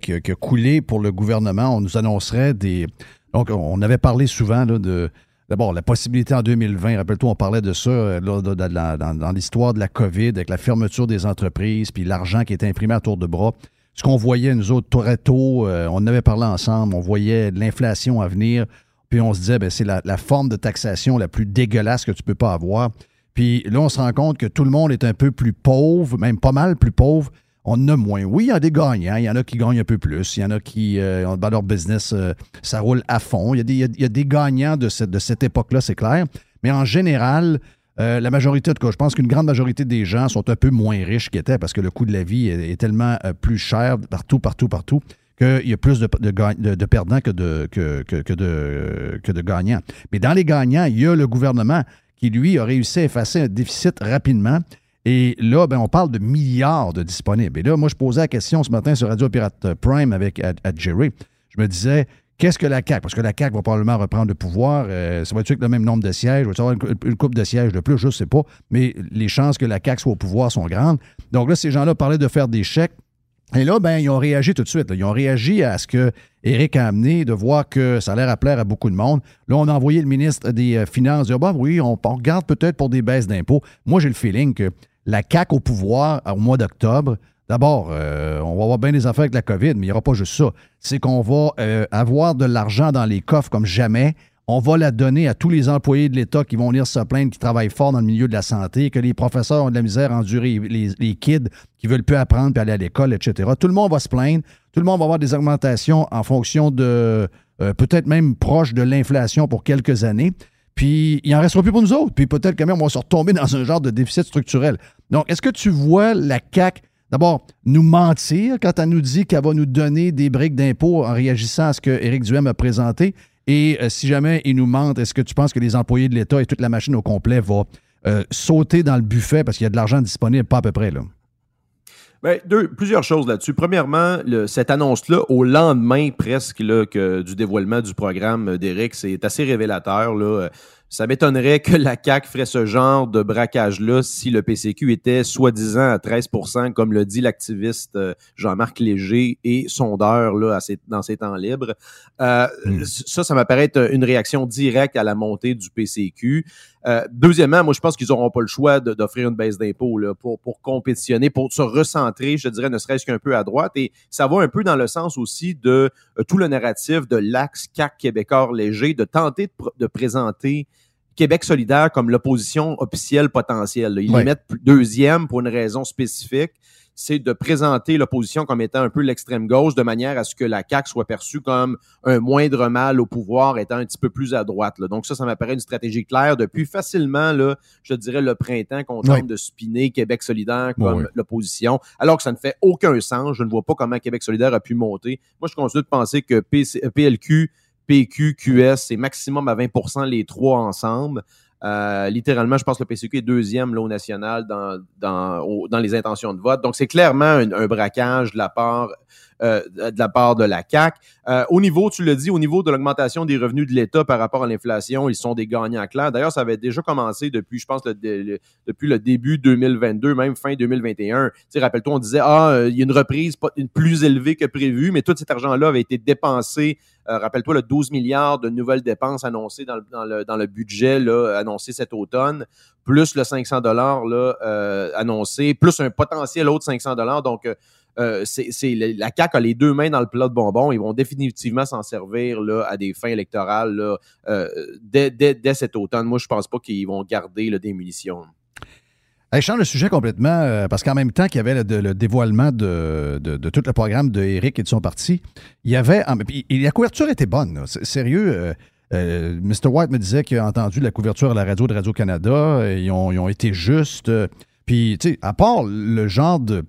Speaker 3: qui, qui coulé pour le gouvernement. On nous annoncerait des. Donc, on avait parlé souvent là, de. D'abord, la possibilité en 2020, rappelle-toi, on parlait de ça dans, dans l'histoire de la COVID, avec la fermeture des entreprises, puis l'argent qui était imprimé à tour de bras. Ce qu'on voyait, nous autres, très tôt, euh, on avait parlé ensemble, on voyait l'inflation à venir, puis on se disait, ben, c'est la, forme de taxation la plus dégueulasse que tu peux pas avoir. Puis là, on se rend compte que tout le monde est un peu plus pauvre, même pas mal plus pauvre. On en a moins. Oui, il y a des gagnants. Il y en a qui gagnent un peu plus. Il y en a qui, euh, dans leur business, euh, ça roule à fond. Il y a des, des gagnants de cette, de cette époque-là, c'est clair. Mais en général, euh, la majorité, en tout cas, je pense qu'une grande majorité des gens sont un peu moins riches qu'ils étaient parce que le coût de la vie est, tellement euh, plus cher partout, partout, partout, qu'il y a plus de, perdants que de, que, de, gagnants. Mais dans les gagnants, il y a le gouvernement qui, lui, a réussi à effacer un déficit rapidement. Et là, ben, on parle de milliards de disponibles. Et là, moi, je posais la question ce matin sur Radio Pirate Prime avec Jerry. Je me disais, qu'est-ce que la CAQ? Parce que la CAQ va probablement reprendre le pouvoir. Euh, ça va-tu avec le même nombre de sièges? Va-tu avoir une, coupe de sièges de plus? Je ne sais pas. Mais les chances que la CAQ soit au pouvoir sont grandes. Donc là, ces gens-là parlaient de faire des chèques. Et là, ben, ils ont réagi tout de suite. Ils ont réagi à ce que Éric a amené, de voir que ça a l'air à plaire à beaucoup de monde. Là, on a envoyé le ministre des euh, Finances dire bah oui, on, on regarde peut-être pour des baisses d'impôts. Moi, j'ai le feeling que la CAQ au pouvoir au mois d'octobre, d'abord, euh, on va avoir bien des affaires avec la COVID, mais il n'y aura pas juste ça. C'est qu'on va euh, avoir de l'argent dans les coffres comme jamais. On va la donner à tous les employés de l'État qui vont venir se plaindre, qui travaillent fort dans le milieu de la santé, que les professeurs ont de la misère à endurer les, les kids qui veulent plus apprendre puis aller à l'école, etc. Tout le monde va se plaindre. Tout le monde va avoir des augmentations en fonction de euh, peut-être même proche de l'inflation pour quelques années. Puis il n'en restera plus pour nous autres. Puis peut-être quand même on va se retomber dans un genre de déficit structurel. Donc, est-ce que tu vois la CAQ d'abord nous mentir quand elle nous dit qu'elle va nous donner des briques d'impôts en réagissant à ce que Éric Duhem a présenté? Et euh, si jamais il nous mente, est-ce que tu penses que les employés de l'État et toute la machine au complet vont euh, sauter dans le buffet parce qu'il y a de l'argent disponible, pas à peu près, là?
Speaker 8: Ben, deux, plusieurs choses là-dessus. Premièrement, cette annonce-là, au lendemain presque là, du dévoilement du programme d'Éric, c'est assez révélateur. Là. Ça m'étonnerait que la CAQ ferait ce genre de braquage-là si le PCQ était soi-disant à 13% comme le dit l'activiste euh, Jean-Marc Léger et sondeur là, à ses- dans ses temps libres. Euh, Ça, ça m'apparaît être une réaction directe à la montée du PCQ. Euh, deuxièmement, moi, je pense qu'ils n'auront pas le choix d'offrir une baisse d'impôts là, pour, pour compétitionner, pour se recentrer, je dirais, ne serait-ce qu'un peu à droite. Et ça va un peu dans le sens aussi de euh, tout le narratif de l'axe CAC québécois léger, de tenter de, pr- de présenter Québec solidaire comme l'opposition officielle potentielle. là. Ils
Speaker 3: Ouais.
Speaker 8: les mettent deuxième pour une raison spécifique. C'est de présenter l'opposition comme étant un peu l'extrême gauche, de manière à ce que la CAQ soit perçue comme un moindre mal au pouvoir, étant un petit peu plus à droite. là. Donc ça, ça m'apparaît une stratégie claire depuis facilement, là, je dirais, le printemps qu'on tente de spinner Québec solidaire comme
Speaker 3: Oui.
Speaker 8: l'opposition, alors que ça ne fait aucun sens. Je ne vois pas comment Québec solidaire a pu monter. Moi, je continue de penser que PC, PLQ, PQ, QS, c'est maximum à 20% les trois ensemble. Euh, littéralement, je pense que le PCQ est deuxième là, au national dans, dans, les intentions de vote. Donc, c'est clairement un braquage de la part euh, de la part de la CAC. au niveau, tu le dis, au niveau de l'augmentation des revenus de l'État par rapport à l'inflation, ils sont des gagnants clairs. D'ailleurs, ça avait déjà commencé depuis, je pense, le, depuis le début 2022, même fin 2021. Tu sais, rappelle-toi, on disait ah, euh, il y a une reprise plus élevée que prévu, mais tout cet argent-là avait été dépensé. Euh, rappelle-toi le 12 milliards de nouvelles dépenses annoncées dans le, budget annoncé cet automne, plus le 500 dollars euh, annoncé, plus un potentiel autre 500 dollars. Donc euh, euh, c'est, la CAQ a les deux mains dans le plat de bonbons. Ils vont définitivement s'en servir là, à des fins électorales là, euh, dès, dès, cet automne. Moi, je pense pas qu'ils vont garder là, des munitions.
Speaker 3: Change le sujet complètement euh, parce qu'en même temps qu'il y avait le, dévoilement de, de- tout le programme de et de son parti, il y avait. et la couverture était bonne. Sérieux, euh, Mr. White me disait qu'il a entendu la couverture à la radio de Radio-Canada. Ils ont, ils ont été justes. Puis, tu sais, à part le genre de.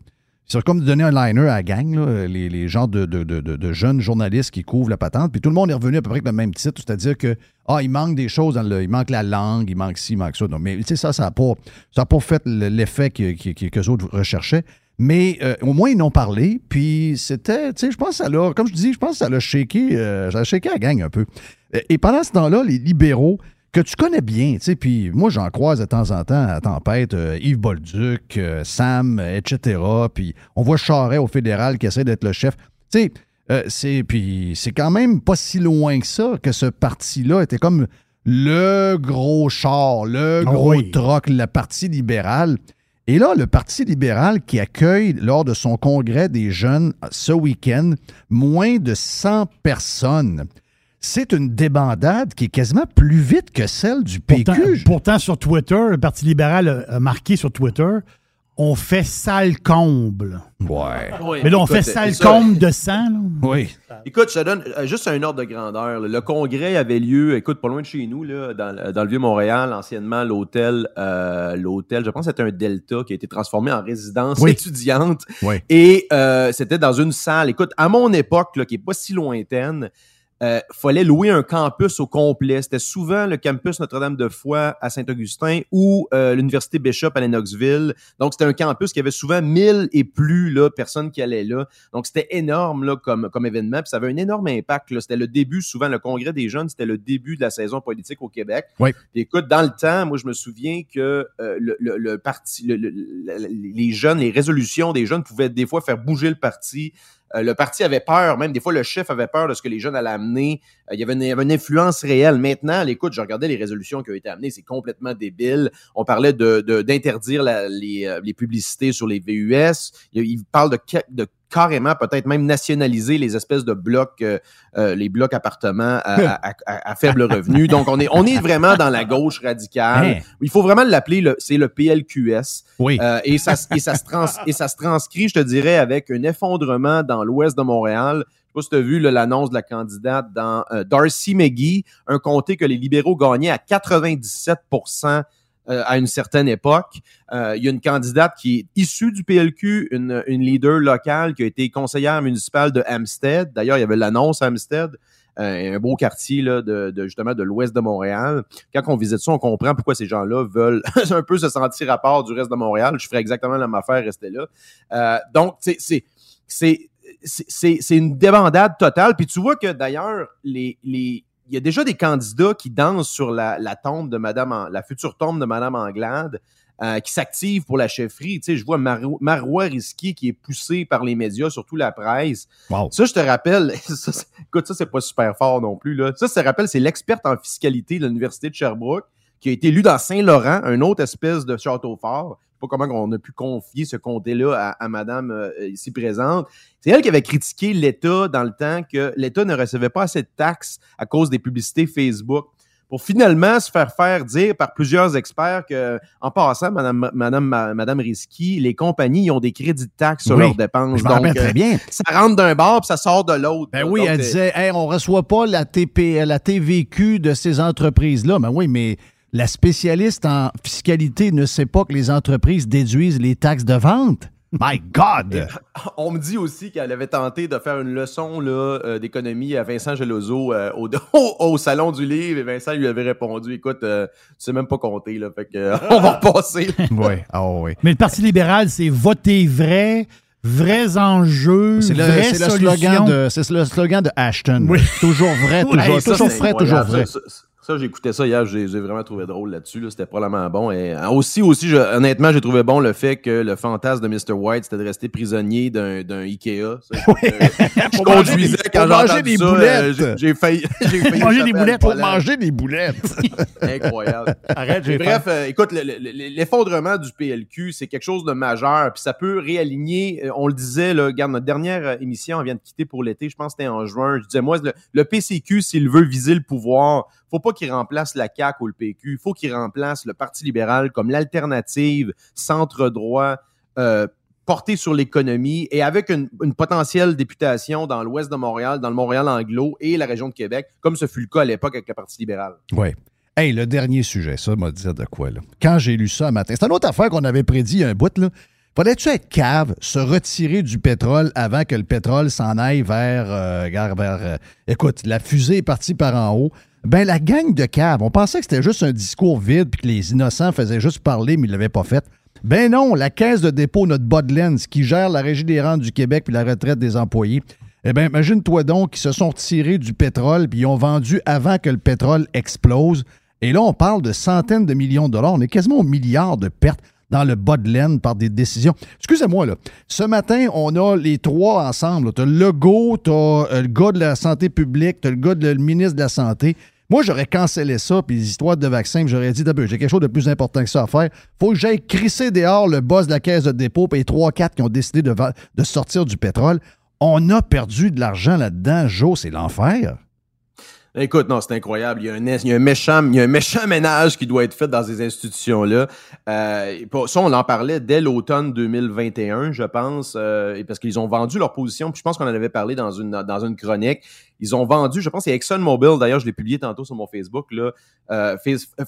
Speaker 3: C'est comme de donner un liner à la gang, les, les genres de, de- de- jeunes journalistes qui couvrent la patente. Puis tout le monde est revenu à peu près avec le même titre, c'est-à-dire que ah, il manque des choses, dans le, il manque la langue, il manque ci, il manque ça. Non, mais tu sais, ça, ça n'a pas, pas fait le- l'effet que, que, autres recherchaient. Mais euh, au moins, ils n'ont parlé. Puis c'était, tu sais, je pense que ça l'a, comme je dis, je pense que ça l'a shaké, euh, ça a shaké la gang un peu. Et pendant ce temps-là, les libéraux, que tu connais bien, tu sais, puis moi, j'en croise de temps en temps à Tempête, euh, Yves Bolduc, euh, Sam, etc. Puis on voit Charret au fédéral qui essaie d'être le chef. Tu sais, euh, c'est, puis c'est quand même pas si loin que ça que ce parti-là était comme le gros char, le
Speaker 4: Ah
Speaker 3: gros
Speaker 4: oui.
Speaker 3: troc, le Parti libéral. Et là, le Parti libéral qui accueille lors de son congrès des jeunes ce week-end moins de 100 personnes. C'est une débandade qui est quasiment plus vite que celle du PQ.
Speaker 4: pourtant, sur Twitter, le Parti libéral a, marqué sur Twitter on fait sale comble.
Speaker 3: Ouais.
Speaker 4: Mais là, on
Speaker 8: Écoute,
Speaker 4: fait sale
Speaker 8: ça.
Speaker 4: comble de sang. là.
Speaker 3: Oui.
Speaker 8: Écoute, je te donne euh, juste un ordre de grandeur. Le congrès avait lieu, écoute, pas loin de chez nous, là, dans, le- dans le Vieux-Montréal, anciennement l'hôtel, euh, l'hôtel, je pense que c'était un Delta qui a été transformé en résidence
Speaker 3: Oui.
Speaker 8: étudiante.
Speaker 3: Oui.
Speaker 8: Et euh, c'était dans une salle. Écoute, à mon époque, là, qui est pas si lointaine, euh, fallait louer un campus au complet. C'était souvent le campus Notre-Dame-de-Foy à Saint-Augustin ou euh, l'université Bishop à Lennoxville. Donc, c'était un campus qui avait souvent 1000 et plus là, personnes qui allaient là. Donc, c'était énorme là, comme, comme événement. Puis ça avait un énorme impact. C'était le début, souvent, le congrès des jeunes, c'était le début de la saison politique au Québec.
Speaker 3: Oui.
Speaker 8: Puis écoute, dans le temps, moi, je me souviens que euh, le, le- le parti, le- le- le- les jeunes, les résolutions des jeunes pouvaient des fois faire bouger le parti. Euh, le parti avait peur, même des fois le chef avait peur de ce que les jeunes allaient amener. Euh, il, y avait une, influence réelle. Maintenant, écoute, je regardais les résolutions qui ont été amenées, c'est complètement débile. On parlait de de- d'interdire la- les, euh, les publicités sur les VUS. Il, il parle de, de carrément peut-être même nationaliser les espèces de blocs, euh, euh, les blocs appartements à, à- à- à faible revenu. Donc, on est, on est vraiment dans la gauche radicale.
Speaker 3: Hein?
Speaker 8: Il faut vraiment l'appeler, le- c'est le PLQS.
Speaker 3: Oui.
Speaker 8: Euh, et, ça, et, ça se trans, et ça se transcrit, je te dirais, avec un effondrement dans l'ouest de Montréal. Je sais pas si tu as vu l'annonce de la candidate dans Darcy McGee, un comté que les libéraux gagnaient à 97 euh, à une certaine époque. Euh, il y a une candidate qui est issue du PLQ, une, une leader locale qui a été conseillère municipale de Hampstead. D'ailleurs, il y avait l'annonce à Hampstead, euh, un beau quartier là, de, de, justement de l'ouest de Montréal. Quand on visite ça, on comprend pourquoi ces gens-là veulent un peu se sentir à part du reste de Montréal. Je ferais exactement la même affaire, rester là. Euh, donc, c'est c'est c'est c'est c'est une débandade totale. Puis tu vois que d'ailleurs, les, les, il y a déjà des candidats qui dansent sur la, la tombe de Madame, la future tombe de Madame Anglade, euh, qui s'activent pour la chefferie. Tu sais, je vois Maro- Marois Risky qui est poussé par les médias, surtout la presse.
Speaker 3: Wow.
Speaker 8: Ça, je te rappelle, ça, écoute, ça, c'est pas super fort non plus. Là. Ça, je te rappelle, c'est l'experte en fiscalité de l'Université de Sherbrooke qui a été élu dans Saint-Laurent, un autre espèce de château fort. Je sais pas comment on a pu confier ce comté-là à, à madame euh, ici présente. C'est elle qui avait critiqué l'État dans le temps que l'État ne recevait pas assez de taxes à cause des publicités Facebook. pour finalement se faire faire dire par plusieurs experts que, en passant, Madame, Madame, Madame Risky, les compagnies ont des crédits de taxes sur
Speaker 3: Oui,
Speaker 8: leurs dépenses.
Speaker 3: je m'en rappelle très bien.
Speaker 8: Ça rentre d'un bord puis ça sort de l'autre.
Speaker 3: Ben oui,
Speaker 8: Donc,
Speaker 3: elle
Speaker 8: euh,
Speaker 3: disait, Hey, on ne reçoit pas la, TP, la TVQ de ces entreprises-là. Ben oui, mais la spécialiste en fiscalité ne sait pas que les entreprises déduisent les taxes de vente. My God!
Speaker 8: On me dit aussi qu'elle avait tenté de faire une leçon là, euh, d'économie à Vincent Gelozo euh, au, Salon du Livre et Vincent lui avait répondu Écoute, euh, tu sais même pas compter, là, fait que, euh, on va repasser.
Speaker 3: oui, ah oui.
Speaker 4: Mais le Parti libéral, c'est voter vrai, vrais enjeux,
Speaker 3: C'est le,
Speaker 4: vraies
Speaker 3: c'est le
Speaker 4: solutions.
Speaker 3: slogan de, c'est le slogan de Ashton.
Speaker 4: Oui.
Speaker 3: Toujours vrai, toujours,
Speaker 8: Hey,
Speaker 3: toujours frais, vrai.
Speaker 8: Ça, ça, ça, j'ai écouté ça hier, j'ai vraiment trouvé drôle là-dessus. là. C'était probablement bon. Et euh, aussi, aussi je- honnêtement, j'ai trouvé bon le fait que le fantasme de Mr. White, c'était de rester prisonnier d'un Ikea. Ça, je conduisais
Speaker 3: des-
Speaker 8: quand
Speaker 3: pour
Speaker 8: j'ai
Speaker 3: manger
Speaker 8: entendu
Speaker 3: des
Speaker 8: ça,
Speaker 3: boulettes.
Speaker 8: j'ai- J'ai failli,
Speaker 4: Manger des boulettes
Speaker 8: le
Speaker 3: Pour manger des boulettes.
Speaker 8: Incroyable.
Speaker 9: Arrête, j'ai
Speaker 8: bref, euh, écoute, le- le- le- l'effondrement du PLQ, c'est quelque chose de majeur, puis ça peut réaligner, euh, on le disait, là, regarde, notre dernière émission, on vient de quitter pour l'été, je pense que c'était en juin, je disais, moi, le, le PCQ, s'il veut viser le pouvoir, faut pas qu'il remplace la CAQ ou le PQ, il faut qu'il remplace le Parti libéral comme l'alternative centre-droit, euh, porté sur l'économie et avec une, potentielle députation dans l'ouest de Montréal, dans le Montréal anglo et la région de Québec, comme ce fut le cas à l'époque avec le Parti libéral.
Speaker 3: Oui. Hey, le dernier sujet, ça m'a dit de quoi, là? Quand j'ai lu ça matin, c'est une autre affaire qu'on avait prédit il un bout, là. Fallait-tu être cave, se retirer du pétrole avant que le pétrole s'en aille vers, euh, euh, écoute, la fusée est partie par en haut. Ben, la gang de cave, on pensait que c'était juste un discours vide puis que les innocents faisaient juste parler, mais ils ne l'avaient pas fait. Ben non, la caisse de dépôt, notre Bodlands, qui gère la régie des rentes du Québec puis la retraite des employés, eh bien, imagine-toi donc qu'ils se sont retirés du pétrole puis ils ont vendu avant que le pétrole explose. Et là, on parle de centaines de millions de dollars. On est quasiment au milliard de pertes dans le bas de laine par des décisions. Excusez-moi, là. Ce matin, on a les trois ensemble. Tu as le Legault, tu as le gars de la santé publique, tu as le gars de le ministre de la Santé. Moi, j'aurais cancellé ça, puis les histoires de vaccins, j'aurais dit, j'ai quelque chose de plus important que ça à faire. faut que j'aille crisser dehors le boss de la caisse de dépôt, puis les 3-4 qui ont décidé de, de sortir du pétrole. On a perdu de l'argent là-dedans, Joe, c'est l'enfer.
Speaker 8: Écoute, non, c'est incroyable. Il y, a un, il, y a un méchant, il y a un méchant ménage qui doit être fait dans ces institutions-là. Euh, ça, on en parlait dès l'automne 2021, je pense, euh, parce qu'ils ont vendu leur position. Puis je pense qu'on en avait parlé dans une, dans une chronique. Ils ont vendu, je pense, c'est ExxonMobil, d'ailleurs, je l'ai publié tantôt sur mon Facebook. Là. Euh,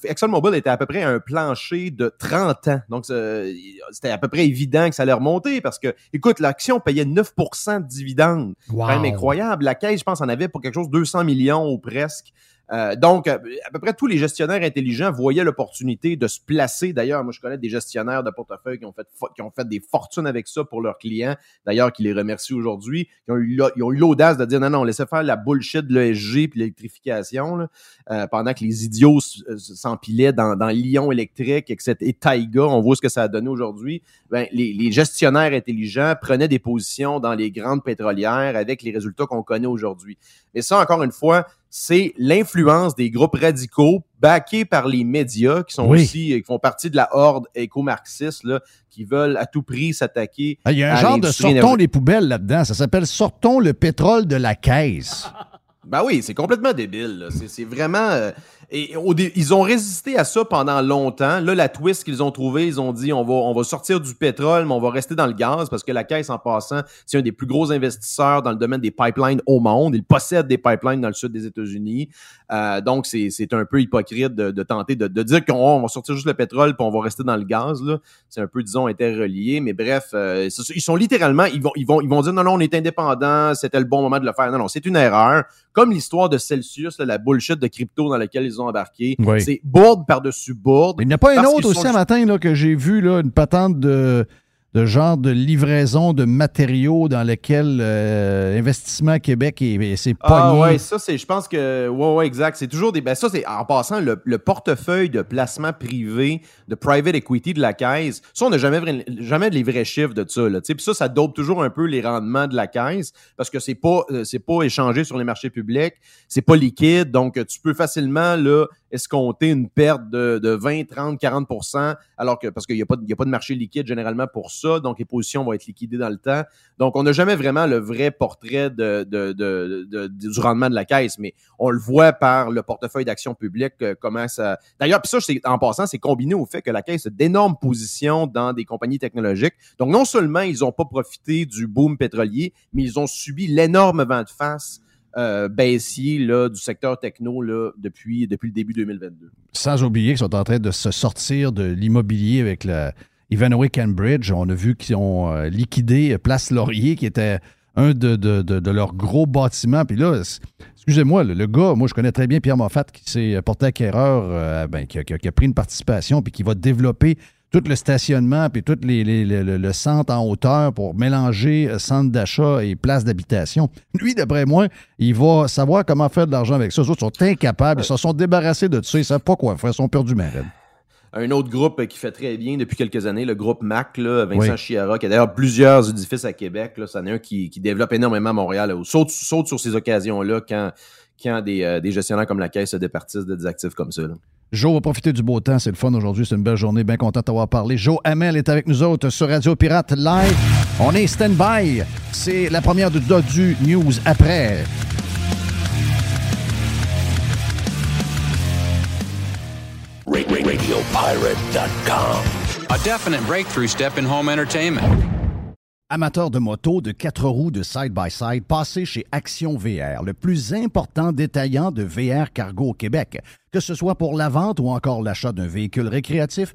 Speaker 8: ExxonMobil était à peu près à un plancher de 30 ans. Donc, c'était à peu près évident que ça allait remonter parce que, écoute, l'action payait 9% de dividendes.
Speaker 4: Wow.
Speaker 8: Quand même incroyable. La caisse, je pense, en avait pour quelque chose de 200 millions ou presque. Euh, donc, à peu près tous les gestionnaires intelligents voyaient l'opportunité de se placer. D'ailleurs, moi, je connais des gestionnaires de portefeuille qui ont fait, qui ont fait des fortunes avec ça pour leurs clients. D'ailleurs, qui les remercient aujourd'hui. Ils ont eu l'audace de dire non, non, laissez faire la bullshit de l'ESG puis l'électrification, euh, pendant que les idiots euh, s'empilaient dans, dans Lyon électrique et que c'était Taïga. On voit ce que ça a donné aujourd'hui. Ben, les, les gestionnaires intelligents prenaient des positions dans les grandes pétrolières avec les résultats qu'on connaît aujourd'hui. Mais ça, encore une fois, c'est l'influence des groupes radicaux backés par les médias qui sont
Speaker 3: Oui.
Speaker 8: aussi, qui font partie de la horde éco-marxiste, là, qui veulent à tout prix s'attaquer.
Speaker 3: Ah, Il y a un
Speaker 8: à
Speaker 3: genre de sortons les poubelles là-dedans. Ça s'appelle Sortons le pétrole de la caisse.
Speaker 8: Ben oui, c'est complètement débile. là. C'est, c'est vraiment. euh, et au ils ont résisté à ça pendant longtemps. Là, la twist qu'ils ont trouvée, ils ont dit on va, on va sortir du pétrole, mais on va rester dans le gaz parce que la Caisse, en passant, c'est un des plus gros investisseurs dans le domaine des pipelines au monde. Il possède des pipelines dans le sud des États-Unis. Euh, donc, c'est, c'est un peu hypocrite de, de tenter de, de dire qu'on on va sortir juste le pétrole puis on va rester dans le gaz. Là. C'est un peu, disons, interrelié. Mais bref, euh, ils sont littéralement, ils vont, ils, vont, ils vont dire non, non, on est indépendant, c'était le bon moment de le faire. Non, non, c'est une erreur. Comme l'histoire de Celsius, là, la bullshit de crypto dans laquelle ils ont
Speaker 3: Oui.
Speaker 8: C'est bourde par-dessus bourde.
Speaker 3: Il n'y a pas un autre aussi
Speaker 8: sont-
Speaker 3: un matin là, que j'ai vu, là, une patente de, de genre de livraison de matériaux dans lequel euh, Investissement Québec est, est- s'est
Speaker 8: Ah ouais, ça c'est, je pense que, ouais, ouais, exact. C'est toujours des, ben ça c'est, en passant, le, le portefeuille de placement privé, de private equity de la caisse, ça on n'a jamais, jamais les vrais chiffres de ça, là. Puis ça, ça dope toujours un peu les rendements de la caisse parce que c'est pas, euh, c'est pas échangé sur les marchés publics, c'est pas liquide, donc tu peux facilement, là, escompter une perte de, de 20, 30, 40 alors que, parce qu'il n'y a, pas y a pas de marché liquide généralement pour ça. Donc, les positions vont être liquidées dans le temps. Donc, on n'a jamais vraiment le vrai portrait du rendement de la caisse, mais on le voit par le portefeuille d'actions publiques, euh. D'ailleurs, puis ça, en passant, c'est combiné au fait que la caisse a d'énormes positions dans des compagnies technologiques. Donc, non seulement ils n'ont pas profité du boom pétrolier, mais ils ont subi l'énorme vent de face euh, baissier du secteur techno depuis, depuis le début 2022.
Speaker 3: Sans oublier qu'ils sont en train de se sortir de l'immobilier avec le Ivanhoe Cambridge. On a vu qu'ils ont euh, liquidé Place Laurier, qui était un de, leurs gros bâtiments. Puis là, excusez-moi, le, gars, moi je connais très bien Pierre Moffat, qui s'est porté acquéreur, euh, ben, qui, a, pris une participation, puis qui va développer tout le stationnement, puis tout les, le, centre en hauteur pour mélanger euh, centre d'achat et place d'habitation. Lui, d'après moi, il va savoir comment faire de l'argent avec ça. Les autres sont incapables, ils se sont débarrassés de ça, ils savent pas quoi faire, ils sont perdus, malades.
Speaker 8: Un autre groupe qui fait très bien depuis quelques années, le groupe MAC, là, Vincent
Speaker 3: Oui.
Speaker 8: Chiara, qui a d'ailleurs plusieurs édifices à Québec. Là, c'en est un qui, qui développe énormément à Montréal. là, saute, saute sur ces occasions-là quand, quand des, euh, des gestionnaires comme la Caisse se départissent de des actifs comme ça. là.
Speaker 3: Joe va profiter du beau temps, c'est le fun aujourd'hui, c'est une belle journée, bien content de t'avoir parlé. Joe Hamel est avec nous autres sur Radio Pirate Live. On est stand-by. C'est la première de Dodu News après.
Speaker 2: RadioPirate.com.
Speaker 10: A definite breakthrough step in home entertainment.
Speaker 3: Amateur de moto, de quatre roues, de side-by-side, passez chez Action VR, le plus important détaillant de VR cargo au Québec. Que ce soit pour la vente ou encore l'achat d'un véhicule récréatif,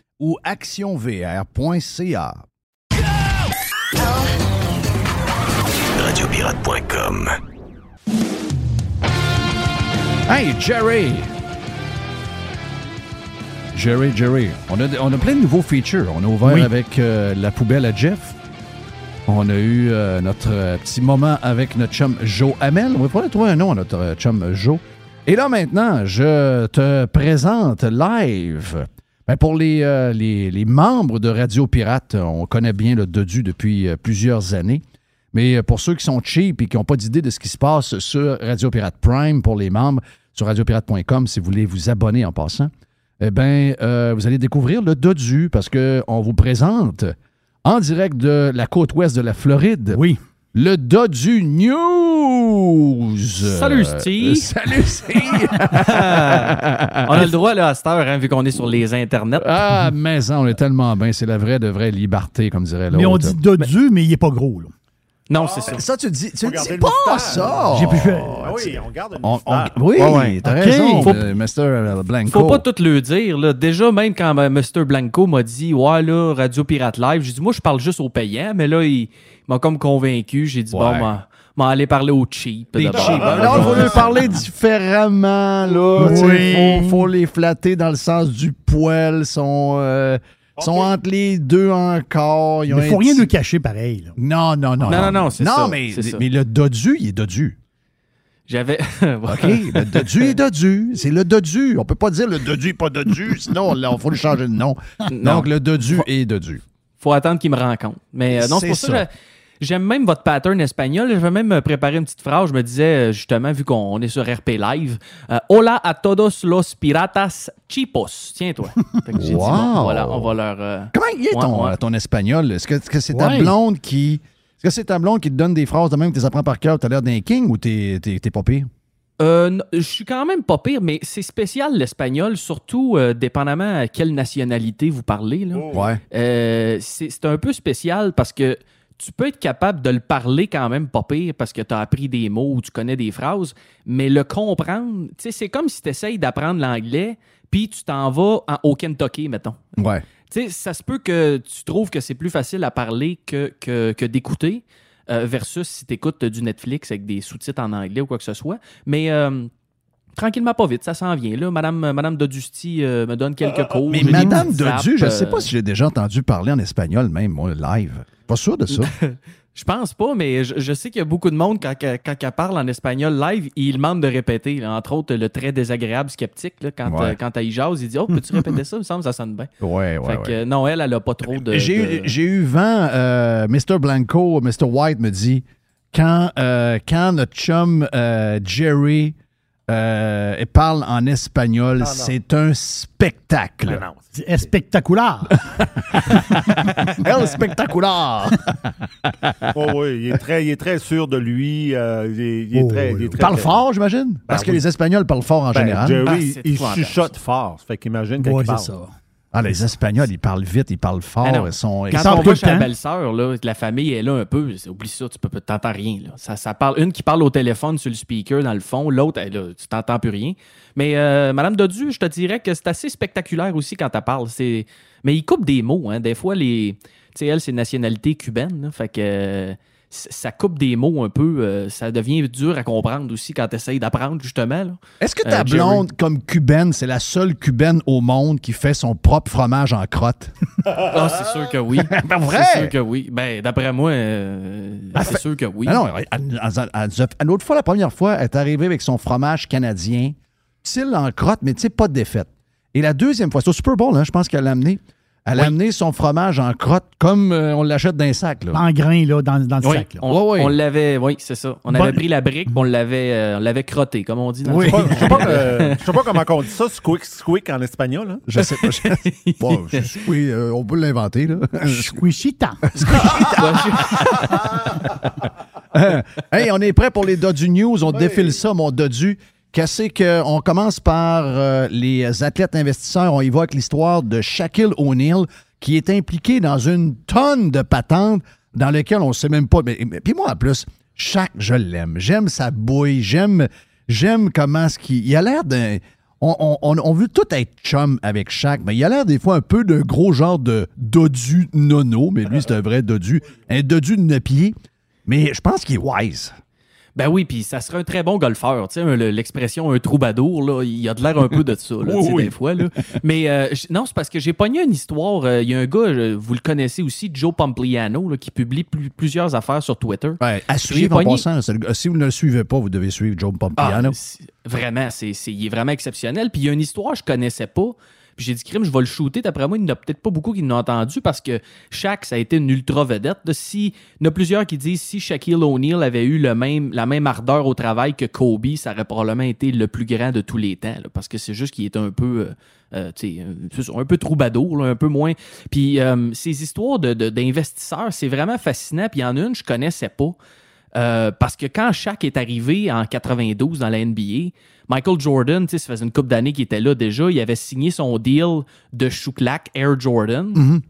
Speaker 3: ou actionvr.ca.
Speaker 2: RadioPirate.com.
Speaker 3: Hey, Jerry! Jerry, Jerry. On a, on a plein de nouveaux features. On a ouvert
Speaker 4: Oui.
Speaker 3: avec euh, la poubelle à Jeff. On a eu euh, notre euh, petit moment avec notre chum Joe Hamel. On va pouvoir trouver un nom à notre euh, chum Joe. Et là, maintenant, je te présente live. Ben, pour les, euh, les, les membres de Radio Pirate, on connaît bien le Dodu depuis euh, plusieurs années. Mais euh, pour ceux qui sont cheap et qui n'ont pas d'idée de ce qui se passe sur Radio Pirate Prime pour les membres, sur radiopirate.com, si vous voulez vous abonner en passant, eh bien, euh, vous allez découvrir le Dodu parce qu'on vous présente en direct de la côte ouest de la Floride.
Speaker 4: Oui.
Speaker 3: Le Dodu News.
Speaker 11: Salut, Steve.
Speaker 3: Euh, salut Steve.
Speaker 11: on a le droit là, à cette heure, hein, vu qu'on est sur les internets.
Speaker 3: Ah, mais ça, on est tellement bien. C'est la vraie de vraie liberté, comme dirait l'autre.
Speaker 4: Mais on dit dodu, mais il n'est pas gros. Là.
Speaker 11: Non, c'est ça.
Speaker 3: Ça, tu dis, tu dis
Speaker 5: le
Speaker 3: pas ça.
Speaker 4: J'ai plus fait-
Speaker 5: Ah oui, on garde une
Speaker 3: On- on-
Speaker 5: moustache.
Speaker 3: oui,
Speaker 11: Ouais, ouais.
Speaker 3: t'as raison,
Speaker 11: Faut-
Speaker 3: euh, Mr. Blanco.
Speaker 11: Faut pas tout le dire. Là. Déjà, même quand euh, Mr. Blanco m'a dit Ouais, là, Radio Pirate Live, j'ai dit Moi, je parle juste aux payants, mais là, il m'a comme convaincu. J'ai dit
Speaker 3: Ouais.
Speaker 11: Bon, m'en- m'en aller parler aux cheap.
Speaker 3: Des cheap. Non, il faut leur parler différemment, là.
Speaker 4: Oui.
Speaker 3: Faut, faut les flatter dans le sens du poil. Sont, euh, sont entre les deux encore. Ils
Speaker 4: Il ne faut rien nous cacher pareil. là.
Speaker 3: Non, non, non.
Speaker 11: Non, non, non, c'est
Speaker 3: non,
Speaker 11: ça,
Speaker 3: mais,
Speaker 11: c'est ça.
Speaker 3: mais le dodu, il est dodu.
Speaker 11: J'avais.
Speaker 3: OK? le dodu est dodu. C'est le dodu. On peut pas dire le dodu est pas dodu, sinon il faut lui changer de nom.
Speaker 11: Non.
Speaker 3: Donc, le dodu est dodu.
Speaker 11: faut attendre qu'il me rencontre. Mais euh, non, c'est pour ça,
Speaker 3: ça.
Speaker 11: J'aime même votre pattern espagnol. Je vais même euh, préparer une petite phrase. Je me disais, euh, justement, vu qu'on est sur RP Live, euh, Hola a todos los piratas chipos. Tiens-toi. Dit,
Speaker 3: Wow.
Speaker 11: bon, voilà, on va leur. euh,
Speaker 3: Comment il est ton,
Speaker 11: ouais.
Speaker 3: ton espagnol? Est-ce que c'est ta
Speaker 4: Ouais.
Speaker 3: blonde qui. Est-ce que c'est ta blonde qui te donne des phrases de même que tu les apprends par cœur? T'as l'air d'un king ou t'es pas pire?
Speaker 11: Euh, je suis quand même pas pire, mais c'est spécial l'espagnol, surtout euh, dépendamment à quelle nationalité vous parlez. Là.
Speaker 3: Ouais.
Speaker 11: Euh, c'est un peu spécial parce que tu peux être capable de le parler quand même pas pire parce que tu as appris des mots ou tu connais des phrases, mais le comprendre, tu sais, c'est comme si tu essayes d'apprendre l'anglais puis tu t'en vas en- au Kentucky, mettons.
Speaker 3: Ouais.
Speaker 11: Tu sais, ça se peut que tu trouves que c'est plus facile à parler que, que, que d'écouter, euh, versus si tu écoutes du Netflix avec des sous-titres en anglais ou quoi que ce soit. Mais euh, tranquillement, pas vite, ça s'en vient. Là, Madame, Madame Dodusti euh, me donne quelques cours.
Speaker 3: Mais Madame Dodu, je sais
Speaker 11: euh,
Speaker 3: pas si j'ai déjà entendu parler en espagnol, même, moi, live. Pas sûr de ça.
Speaker 11: Je pense pas, mais je, je sais qu'il y a beaucoup de monde, quand, quand, quand elle parle en espagnol live, il demande de répéter. là. Entre autres, le très désagréable sceptique, là, quand,
Speaker 3: Ouais.
Speaker 11: euh, quand elle y jase, il dit Oh, peux-tu répéter ça Il me semble que ça sonne bien.
Speaker 3: Ouais, ouais,
Speaker 11: fait
Speaker 3: ouais.
Speaker 11: que, euh, non, elle, elle a pas trop de.
Speaker 3: J'ai
Speaker 11: de-
Speaker 3: eu, j'ai eu vent, euh, Mr. Blanco, Mr. White me dit, quand, euh, quand notre chum euh, Jerry euh, elle parle en espagnol, c'est un spectacle.
Speaker 4: C'est spectaculaire.
Speaker 3: El spectacular!
Speaker 5: Oh, oui, il est, très, il est très sûr de lui. euh, il est, il est
Speaker 4: Oh,
Speaker 5: très,
Speaker 4: oui,
Speaker 5: il est
Speaker 4: oui.
Speaker 5: très-
Speaker 3: parle
Speaker 5: très-
Speaker 3: fort, j'imagine? Parce
Speaker 5: Ben
Speaker 3: que
Speaker 5: oui.
Speaker 3: les Espagnols parlent fort en
Speaker 5: Ben,
Speaker 3: général.
Speaker 5: Jerry,
Speaker 11: Ah,
Speaker 5: il- chuchote fort. Ça fait qu'imagine quand
Speaker 4: Ouais,
Speaker 5: il parle.
Speaker 4: c'est ça.
Speaker 3: Ah, les Espagnols, ils parlent vite, ils parlent fort.
Speaker 11: Ah
Speaker 3: ils sont, ils
Speaker 11: Quand on va
Speaker 4: le
Speaker 11: chez la
Speaker 4: temps.
Speaker 11: belle-sœur, la famille est là un peu, oublie ça, tu peux t'entends rien. Là. Ça, ça parle, une qui parle au téléphone sur le speaker dans le fond, l'autre, tu t'entends plus rien. Mais euh, Madame Dodu, je te dirais que c'est assez spectaculaire aussi quand elle parle. C'est... Mais il coupe des mots. Hein. Des fois, les... tu sais, elle, c'est nationalité cubaine. là. fait que ça coupe des mots un peu. euh, ça devient dur à comprendre aussi quand tu essayes d'apprendre, justement.
Speaker 3: Est-ce que ta
Speaker 11: Euh, Jerry?
Speaker 3: blonde, comme cubaine, c'est la seule cubaine au monde qui fait son propre fromage en crotte?
Speaker 11: Ah, c'est sûr que oui.
Speaker 3: Ben, vrai?
Speaker 11: C'est sûr que oui. Ben, d'après moi, euh,
Speaker 3: Ben,
Speaker 11: c'est
Speaker 3: fait-
Speaker 11: sûr que oui.
Speaker 3: Ah non, elle- elle- elle- elle nous a- une autre fois, la première fois, elle est arrivée avec son fromage canadien, style en crotte, mais tu sais, pas de défaite. Et la deuxième fois, c'est au Super Bowl, hein, je pense qu'elle l'a amené. Elle a
Speaker 11: Oui.
Speaker 3: amené son fromage en crotte comme euh, on l'achète d'un sac. Là.
Speaker 4: En grain, là, dans, dans le
Speaker 11: Oui,
Speaker 4: sac. là.
Speaker 11: on,
Speaker 3: ouais.
Speaker 11: on l'avait, oui, c'est ça. On
Speaker 4: Bon-
Speaker 11: avait pris la brique, on l'avait, euh, on l'avait crotté, comme on dit. Dans
Speaker 3: Oui.
Speaker 11: le
Speaker 5: Je sais pas- je sais pas, euh, sais pas comment on dit ça, squeak, squeak en espagnol. hein.
Speaker 3: Je sais pas. je- Bon, je- oui, euh, on peut l'inventer. là.
Speaker 4: Squishita.
Speaker 3: hey, on est prêt pour les Dodu News. On défile ça, mon Dodu. Qu'est-ce que on commence par euh, les athlètes investisseurs. On évoque l'histoire de Shaquille O'Neal qui est impliqué dans une tonne de patentes dans lesquelles on ne sait même pas. Mais, puis moi, en plus, Shaq, je l'aime. J'aime sa bouille. J'aime, j'aime comment ce qu'il. Il a l'air d'un. On, veut tout être chum avec Shaq, mais il a l'air des fois un peu d'un gros genre de dodu nono, mais lui, c'est un vrai dodu. Un dodu de pieds. Mais je pense qu'il est wise.
Speaker 11: Ben oui, puis ça serait un très bon golfeur. L'expression un troubadour, là, il a de l'air un peu de ça, là, tu sais, des fois. Là. Mais euh, non, c'est parce que j'ai pogné une histoire. euh, Il y a un gars, vous le connaissez aussi, Joe Pompliano, là, qui publie plus- plusieurs affaires sur Twitter.
Speaker 3: Ouais, à suivre en passant. le Si vous ne le suivez pas, vous devez suivre Joe Pompliano.
Speaker 11: Ah, c'est- vraiment, c'est, c'est- il est vraiment exceptionnel. Puis il y a une histoire que je connaissais pas. J'ai dit, crime, je vais le shooter. D'après moi, il n'y en a peut-être pas beaucoup qui l'ont entendu parce que Shaq, ça a été une ultra vedette. De si, il y en a plusieurs qui disent si Shaquille O'Neal avait eu le même, la même ardeur au travail que Kobe, ça aurait probablement été le plus grand de tous les temps. parce que c'est juste qu'il est un peu, euh, euh, euh, un peu troubadour, un peu moins. Puis euh, ces histoires de, de- d'investisseurs, c'est vraiment fascinant. Puis il y en a une, je connaissais pas. Euh, parce que quand Shaq est arrivé en 92 dans la NBA, Michael Jordan, tu sais, ça faisait une couple d'années qu'il était là déjà, il avait signé son deal de chouclac Air Jordan.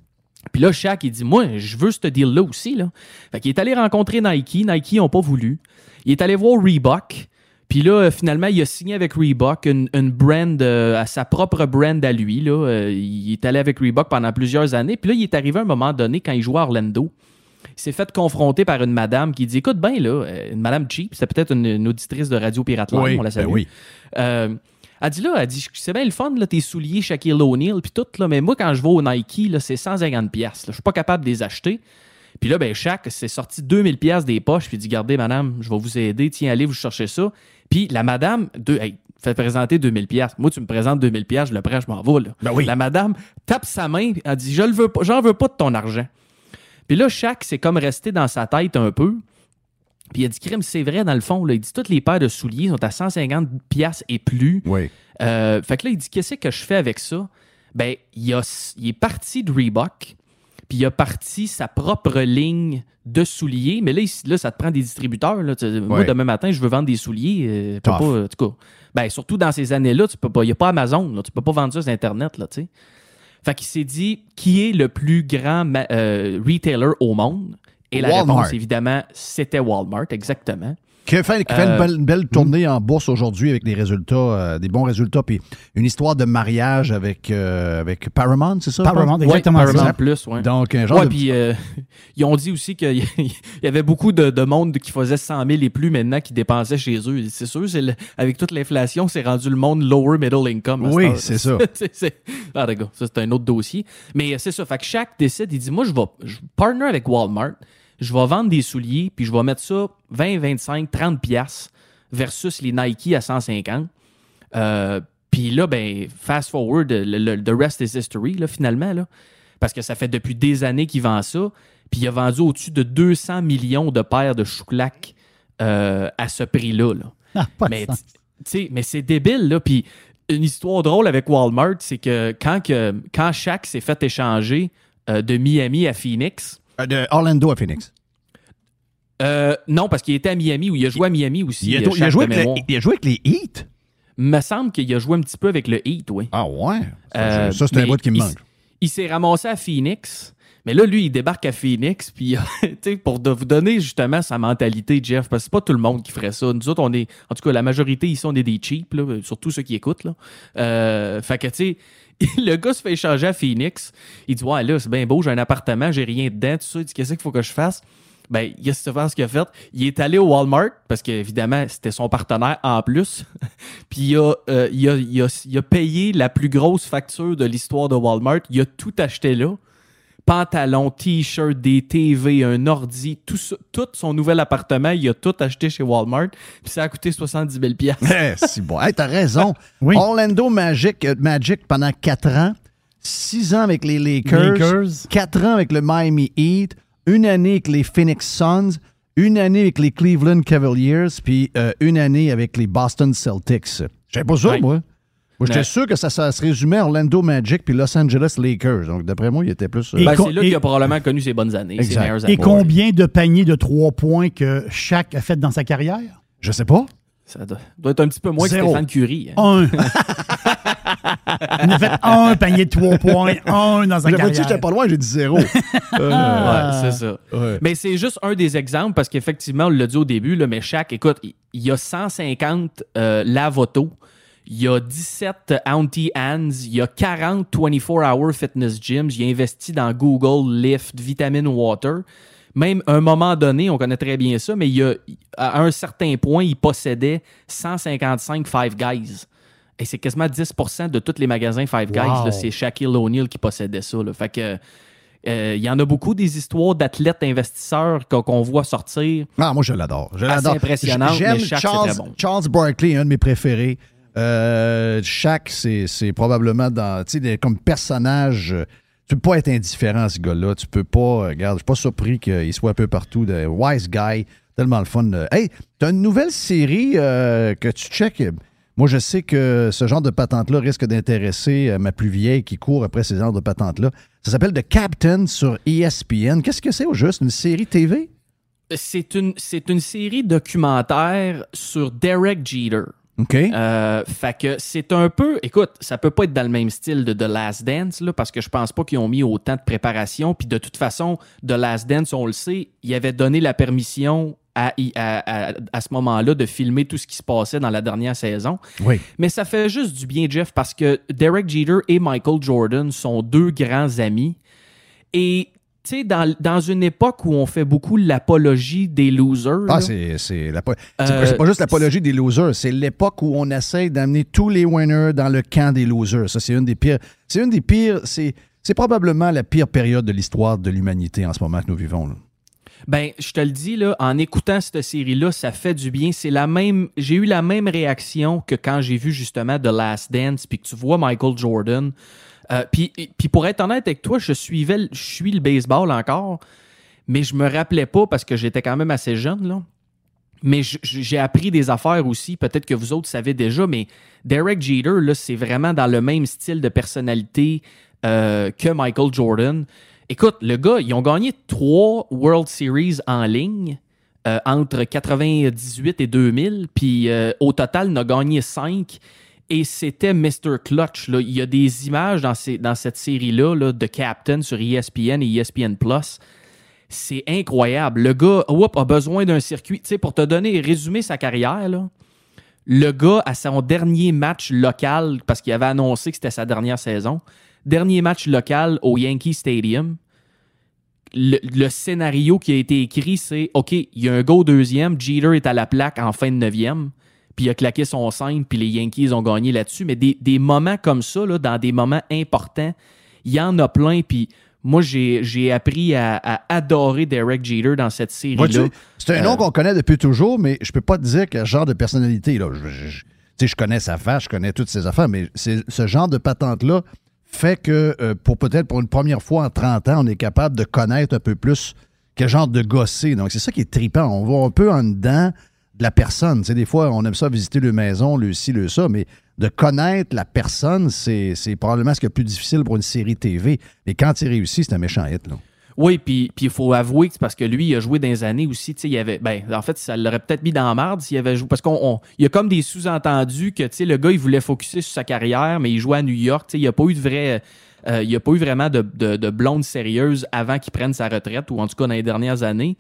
Speaker 11: Puis là, Shaq, il dit Moi, je veux ce deal-là aussi. Là. Fait qu'il est allé rencontrer Nike. Nike n'ont pas voulu. Il est allé voir Reebok. Puis là, finalement, il a signé avec Reebok une, une brand, euh, à sa propre brand à lui. Là. Euh, il est allé avec Reebok pendant plusieurs années. Puis là, il est arrivé à un moment donné, quand il jouait à Orlando, il s'est fait confronter par une madame qui dit Écoute bien, là, euh, une madame cheap, c'est peut-être une, une auditrice de Radio Pirate Live,
Speaker 3: Oui,
Speaker 11: on la salue.
Speaker 3: ben oui.
Speaker 11: Euh, elle dit là, elle dit c'est bien le fun, là, tes souliers Shaquille O'Neal, puis tout, là, mais moi, quand je vais au Nike, là, c'est 150$. piastres, là. Je suis pas capable de les acheter. Puis là, ben, Shaq s'est sorti 2000$ piastres des poches, puis dit Gardez, madame, je vais vous aider, tiens, allez vous chercher ça. Puis la madame, hey, fait présenter 2000$. piastres. Moi, tu me présentes 2000$, piastres, je le prends, je m'en vais. Là.
Speaker 3: Ben oui.
Speaker 11: La madame tape sa main, elle dit Je le veux pas, j'en veux pas de ton argent. Puis là, Shaq, c'est comme resté dans sa tête un peu. Puis il a dit, crime, c'est vrai, dans le fond. Là, il dit, toutes les paires de souliers sont à 150 pièces et plus.
Speaker 3: Oui.
Speaker 11: Euh, fait que là, il dit, qu'est-ce que je fais avec ça? Ben, il, a- il est parti de Reebok, puis il a parti sa propre ligne de souliers. Mais là, il- là ça te prend des distributeurs. Là. Moi, demain matin, je veux vendre des souliers. euh, pas, en tout cas, ben, surtout dans ces années-là, tu peux pas. Il n'y a pas Amazon. Là, tu peux pas vendre ça sur Internet. Là, tu sais. Fait qu'il s'est dit, qui est le plus grand euh, retailer au monde? Et la
Speaker 3: Walmart.
Speaker 11: réponse, évidemment, c'était Walmart, exactement.
Speaker 3: Qui fait, qui fait
Speaker 11: Euh,
Speaker 3: une, belle, une belle tournée en bourse aujourd'hui avec des résultats, euh, des bons résultats, puis une histoire de mariage avec, euh, avec Paramount, c'est ça?
Speaker 4: Paramount, exactement ça.
Speaker 11: Paramount Plus, ouais.
Speaker 3: Donc, un genre
Speaker 11: Ouais,
Speaker 3: de...
Speaker 11: puis euh, ils ont dit aussi qu'il y y avait beaucoup de, de monde qui faisait 100 000 et plus maintenant qui dépensait chez eux. C'est sûr, c'est le- avec toute l'inflation, c'est rendu le monde lower middle income.
Speaker 3: Oui, c'est ça.
Speaker 11: C'est- Ah, ça c'est un autre dossier. Mais c'est ça. Fait que chaque décide, il dit Moi, je vais je partner avec Walmart. Je vais vendre des souliers, puis je vais mettre ça 20, 25, 30 piastres versus les Nike à 150. Euh, puis là, ben, fast forward, le, le- the rest is history, là, finalement, là. Parce que ça fait depuis des années qu'il vend ça. Puis il a vendu au-dessus de 200 millions de paires de chouclacs euh, à ce prix-là. là.
Speaker 4: Ah, pas
Speaker 11: Mais, mais c'est débile, là. Puis une histoire drôle avec Walmart, c'est que quand, que, quand Shaq s'est fait échanger euh, de Miami à Phoenix,
Speaker 3: De Orlando à Phoenix.
Speaker 11: euh, non, parce qu'il était à Miami, ou il a joué à Miami aussi.
Speaker 3: Il a,
Speaker 11: euh,
Speaker 3: il joué avec les, il a joué avec les Heat.
Speaker 11: me semble qu'il a joué un petit peu avec le Heat, oui.
Speaker 3: Ah ouais? Ça,
Speaker 11: Euh,
Speaker 3: ça, c'est un bout qui me
Speaker 11: il-
Speaker 3: manque.
Speaker 11: Il s'est ramassé à Phoenix. Mais là, lui, il débarque à Phoenix, puis pour de- vous donner justement sa mentalité, Jeff, parce que c'est pas tout le monde qui ferait ça. Nous autres, on est, en tout cas, la majorité ici, on est des cheap, là, surtout ceux qui écoutent. Là. Euh, fait que, tu sais, le gars se fait échanger à Phoenix. Il dit, ouais, là, c'est bien beau, j'ai un appartement, j'ai rien dedans, tout ça. Il dit, qu'est-ce qu'il faut que je fasse? Ben, il a ce ce qu'il a fait? Il est allé au Walmart, parce qu'évidemment, c'était son partenaire en plus. Puis euh, il, a, il a- il a payé la plus grosse facture de l'histoire de Walmart. Il a tout acheté là. Pantalon, t-shirt, des TV, un ordi, tout, ça- tout son nouvel appartement, il a tout acheté chez Walmart. Puis ça a coûté 70 000
Speaker 3: Eh, c'est bon. Hey, t'as raison.
Speaker 4: Oui.
Speaker 3: Orlando Magic, euh, Magic pendant 4 ans, 6 ans avec les Lakers,
Speaker 4: Lakers.
Speaker 3: 4 ans avec le Miami Heat, une année avec les Phoenix Suns, une année avec les Cleveland Cavaliers, puis euh, une année avec les Boston Celtics. J'avais pas ça,
Speaker 11: Ouais.
Speaker 3: moi. Moi, j'étais
Speaker 11: Ouais.
Speaker 3: sûr que ça, ça se résumait à Orlando Magic puis Los Angeles Lakers. Donc, d'après moi, il était plus. euh,
Speaker 4: Et
Speaker 11: Ben, c'est là
Speaker 4: et-
Speaker 11: qu'il a probablement connu ses bonnes années, ses
Speaker 3: Exact.
Speaker 11: meilleures
Speaker 4: Et
Speaker 11: années.
Speaker 4: combien de paniers de trois points que Shaq a fait dans sa carrière?
Speaker 3: Je sais pas.
Speaker 11: Ça doit, doit être un petit peu moins
Speaker 3: Zéro.
Speaker 11: que Stéphane Curie. hein.
Speaker 4: Un. Il a fait un panier de trois points, un dans sa
Speaker 3: J'avais dit que
Speaker 4: carrière.
Speaker 3: j'étais pas loin, j'ai dit zéro. Euh,
Speaker 11: Ouais, c'est ça.
Speaker 3: ouais.
Speaker 11: Mais c'est juste un des exemples parce qu'effectivement, on l'a dit au début, là, mais chaque, écoute, il y a 150 euh, lavoto, il y a 17 Auntie Hands, il y a 40 24-hour fitness gyms, il a investi dans Google, Lyft, Vitamin Water. Même à un moment donné, on connaît très bien ça, mais il y a, à un certain point, il possédait 155 Five Guys. Et c'est quasiment 10% de tous les magasins Five Guys.
Speaker 4: Wow.
Speaker 11: C'est Shaquille O'Neal qui possédait ça. là. Fait que euh, il y en a beaucoup des histoires d'athlètes investisseurs qu'on voit sortir.
Speaker 3: Ah, moi, je l'adore. Je l'adore.
Speaker 11: impressionnante,
Speaker 3: J'aime Charles,
Speaker 11: bon.
Speaker 3: Charles Barkley, un de mes préférés. Euh, Shaq, c'est probablement dans, comme personnage. euh, Tu peux pas être indifférent à ce gars-là. Tu peux pas. euh, Regarde, je suis pas surpris qu'il soit un peu partout. De wise guy, tellement le fun. euh. Hey, t'as une nouvelle série que tu checkes. Moi, je sais que ce genre de patente-là risque d'intéresser ma plus vieille qui court après ces genres de patentes-là. Ça s'appelle The Captain sur ESPN. Qu'est-ce que c'est au juste? Une série TV?
Speaker 11: C'est une, c'est une série documentaire sur Derek Jeter.
Speaker 3: OK.
Speaker 11: Euh, fait que c'est un peu. Écoute, ça peut pas être dans le même style de The Last Dance, là, parce que je pense pas qu'ils ont mis autant de préparation. Puis de toute façon, The Last Dance, on le sait, il avait donné la permission à, à, à- à ce moment-là de filmer tout ce qui se passait dans la dernière saison.
Speaker 3: Oui.
Speaker 11: Mais ça fait juste du bien, Jeff, parce que Derek Jeter et Michael Jordan sont deux grands amis. Et, tu sais, dans, dans une époque où on fait beaucoup l'apologie des losers.
Speaker 3: Ah, c'est
Speaker 11: Euh,
Speaker 3: pas- c'est pas juste l'apologie des losers, c'est l'époque où on essaye d'amener tous les winners dans le camp des losers. Ça, c'est une des pires. C'est une des pires. C'est c'est probablement la pire période de l'histoire de l'humanité en ce moment que nous vivons. là.
Speaker 11: Ben, je te le dis, là, en écoutant cette série-là, ça fait du bien. C'est la même. J'ai eu la même réaction que quand j'ai vu justement The Last Dance, puis que tu vois Michael Jordan. Euh, puis, pour être honnête avec toi, je suivais, je suis le baseball encore, mais je me rappelais pas parce que j'étais quand même assez jeune, là. Mais j'ai appris des affaires aussi, peut-être que vous autres savez déjà, mais Derek Jeter, là, c'est vraiment dans le même style de personnalité euh, que Michael Jordan. Écoute, le gars, ils ont gagné trois World Series en ligne euh, entre 98 et 2000, puis au total, il a gagné cinq. Et c'était Mr. Clutch. Là. Il y a des images dans, cette série-là là, de Captain sur ESPN et ESPN Plus. C'est incroyable. Le gars a besoin d'un circuit. Pour te donner, résumer sa carrière, le gars, à son dernier match local, parce qu'il avait annoncé que c'était sa dernière saison, dernier match local au Yankee Stadium, le, le scénario qui a été écrit, c'est OK, il y a un go deuxième, Jeter est à la plaque en fin de neuvième, puis il a claqué son 5, puis les Yankees ont gagné là-dessus. Mais des, des moments comme ça, là, dans des moments importants, il y en a plein, puis Moi, j'ai appris à, à adorer Derek Jeter dans cette série-là.
Speaker 3: c'est un nom
Speaker 11: Euh,
Speaker 3: qu'on connaît depuis toujours, mais je peux pas te dire quel genre de personnalité. Là. Je, je- connais sa face, je connais toutes ses affaires, mais ce genre de patente-là fait que, euh, pour peut-être pour une première fois en 30 ans, on est capable de connaître un peu plus quel genre de gossé. Donc, c'est ça qui est trippant. On va un peu en dedans de la personne. Sais, des fois, on aime ça visiter le maison, le ci, le ça, mais de connaître la personne, c'est, c'est probablement ce qui est le plus difficile pour une série TV. Mais quand il réussit, c'est un méchant hit. Là.
Speaker 11: Oui, puis il faut avouer que c'est parce que lui, il a joué dans les années aussi. Il avait. Ben, en fait, ça l'aurait peut-être mis dans la marde s'il avait joué. Parce qu'on on- il y a comme des sous-entendus que le gars, il voulait focuser sur sa carrière, mais il jouait à New York. Il n'y a pas eu de vrai. Euh, il n'y a pas eu vraiment de, de, de blonde sérieuse avant qu'il prenne sa retraite, ou en tout cas dans les dernières années.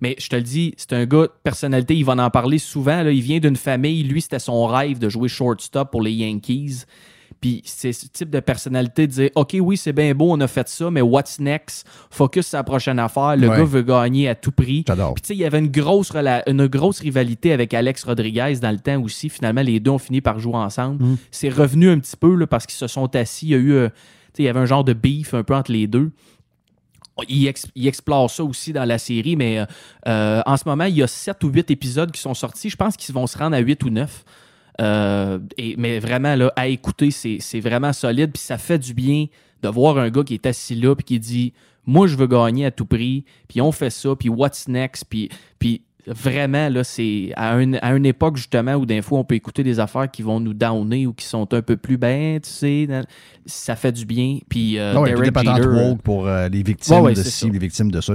Speaker 11: Mais je te le dis, c'est un gars de personnalité, il va en parler souvent. Là, il vient d'une famille, lui, c'était son rêve de jouer shortstop pour les Yankees. Puis c'est ce type de personnalité de dire OK, oui, c'est bien beau, on a fait ça, mais what's next? Focus sur la prochaine affaire. Le
Speaker 3: Ouais.
Speaker 11: gars veut gagner à tout prix.
Speaker 3: J'adore.
Speaker 11: Puis tu sais, il y avait une grosse, une grosse rivalité avec Alex Rodriguez dans le temps aussi. Finalement, les deux ont fini par jouer ensemble.
Speaker 3: Mm.
Speaker 11: C'est revenu un petit peu là, parce qu'ils se sont assis. Il y a eu, euh, il y avait un genre de beef un peu entre les deux. Il, ex- il explore ça aussi dans la série, mais euh, euh, en ce moment, il y a 7 ou 8 épisodes qui sont sortis. Je pense qu'ils vont se rendre à 8 ou 9. Euh, mais vraiment, là, à écouter, c'est c'est vraiment solide. Puis ça fait du bien de voir un gars qui est assis là puis qui dit Moi, je veux gagner à tout prix. Puis on fait ça. Puis what's next? Puis, puis vraiment, là, c'est à, un- à une époque, justement, où des fois, on peut écouter des affaires qui vont nous downer ou qui sont un peu plus ben, tu sais, dans- ça fait du bien. Puis euh,
Speaker 3: Ah ouais, puis
Speaker 11: Jeter, euh,
Speaker 3: woke pour euh, les victimes
Speaker 11: Ouais, ouais,
Speaker 3: de ci,
Speaker 11: ça.
Speaker 3: les victimes de ça.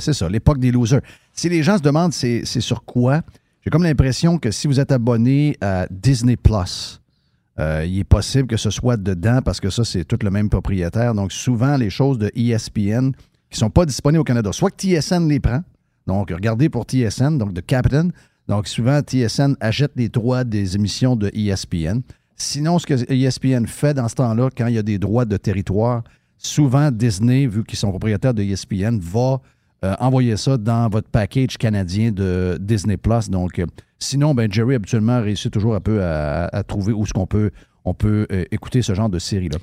Speaker 3: C'est ça, l'époque des losers. Si les gens se demandent c'est sur quoi, j'ai comme l'impression que si vous êtes abonné à Disney Plus, euh, il est possible que ce soit dedans parce que ça, c'est tout le même propriétaire. Donc, souvent, les choses de ESPN qui ne sont pas disponibles au Canada, soit que TSN les prend, donc regardez pour TSN, donc de Captain. Donc, souvent, TSN achète les droits des émissions de ESPN. Sinon, ce que ESPN fait dans ce temps-là, quand il y a des droits de territoire, souvent Disney, vu qu'ils sont propriétaires de ESPN, va euh, envoyer ça dans votre package canadien de Disney Plus. Donc, euh, sinon, ben, Jerry habituellement réussit toujours un peu à, trouver où est-ce qu'on peut, on peut écouter ce genre de série-là.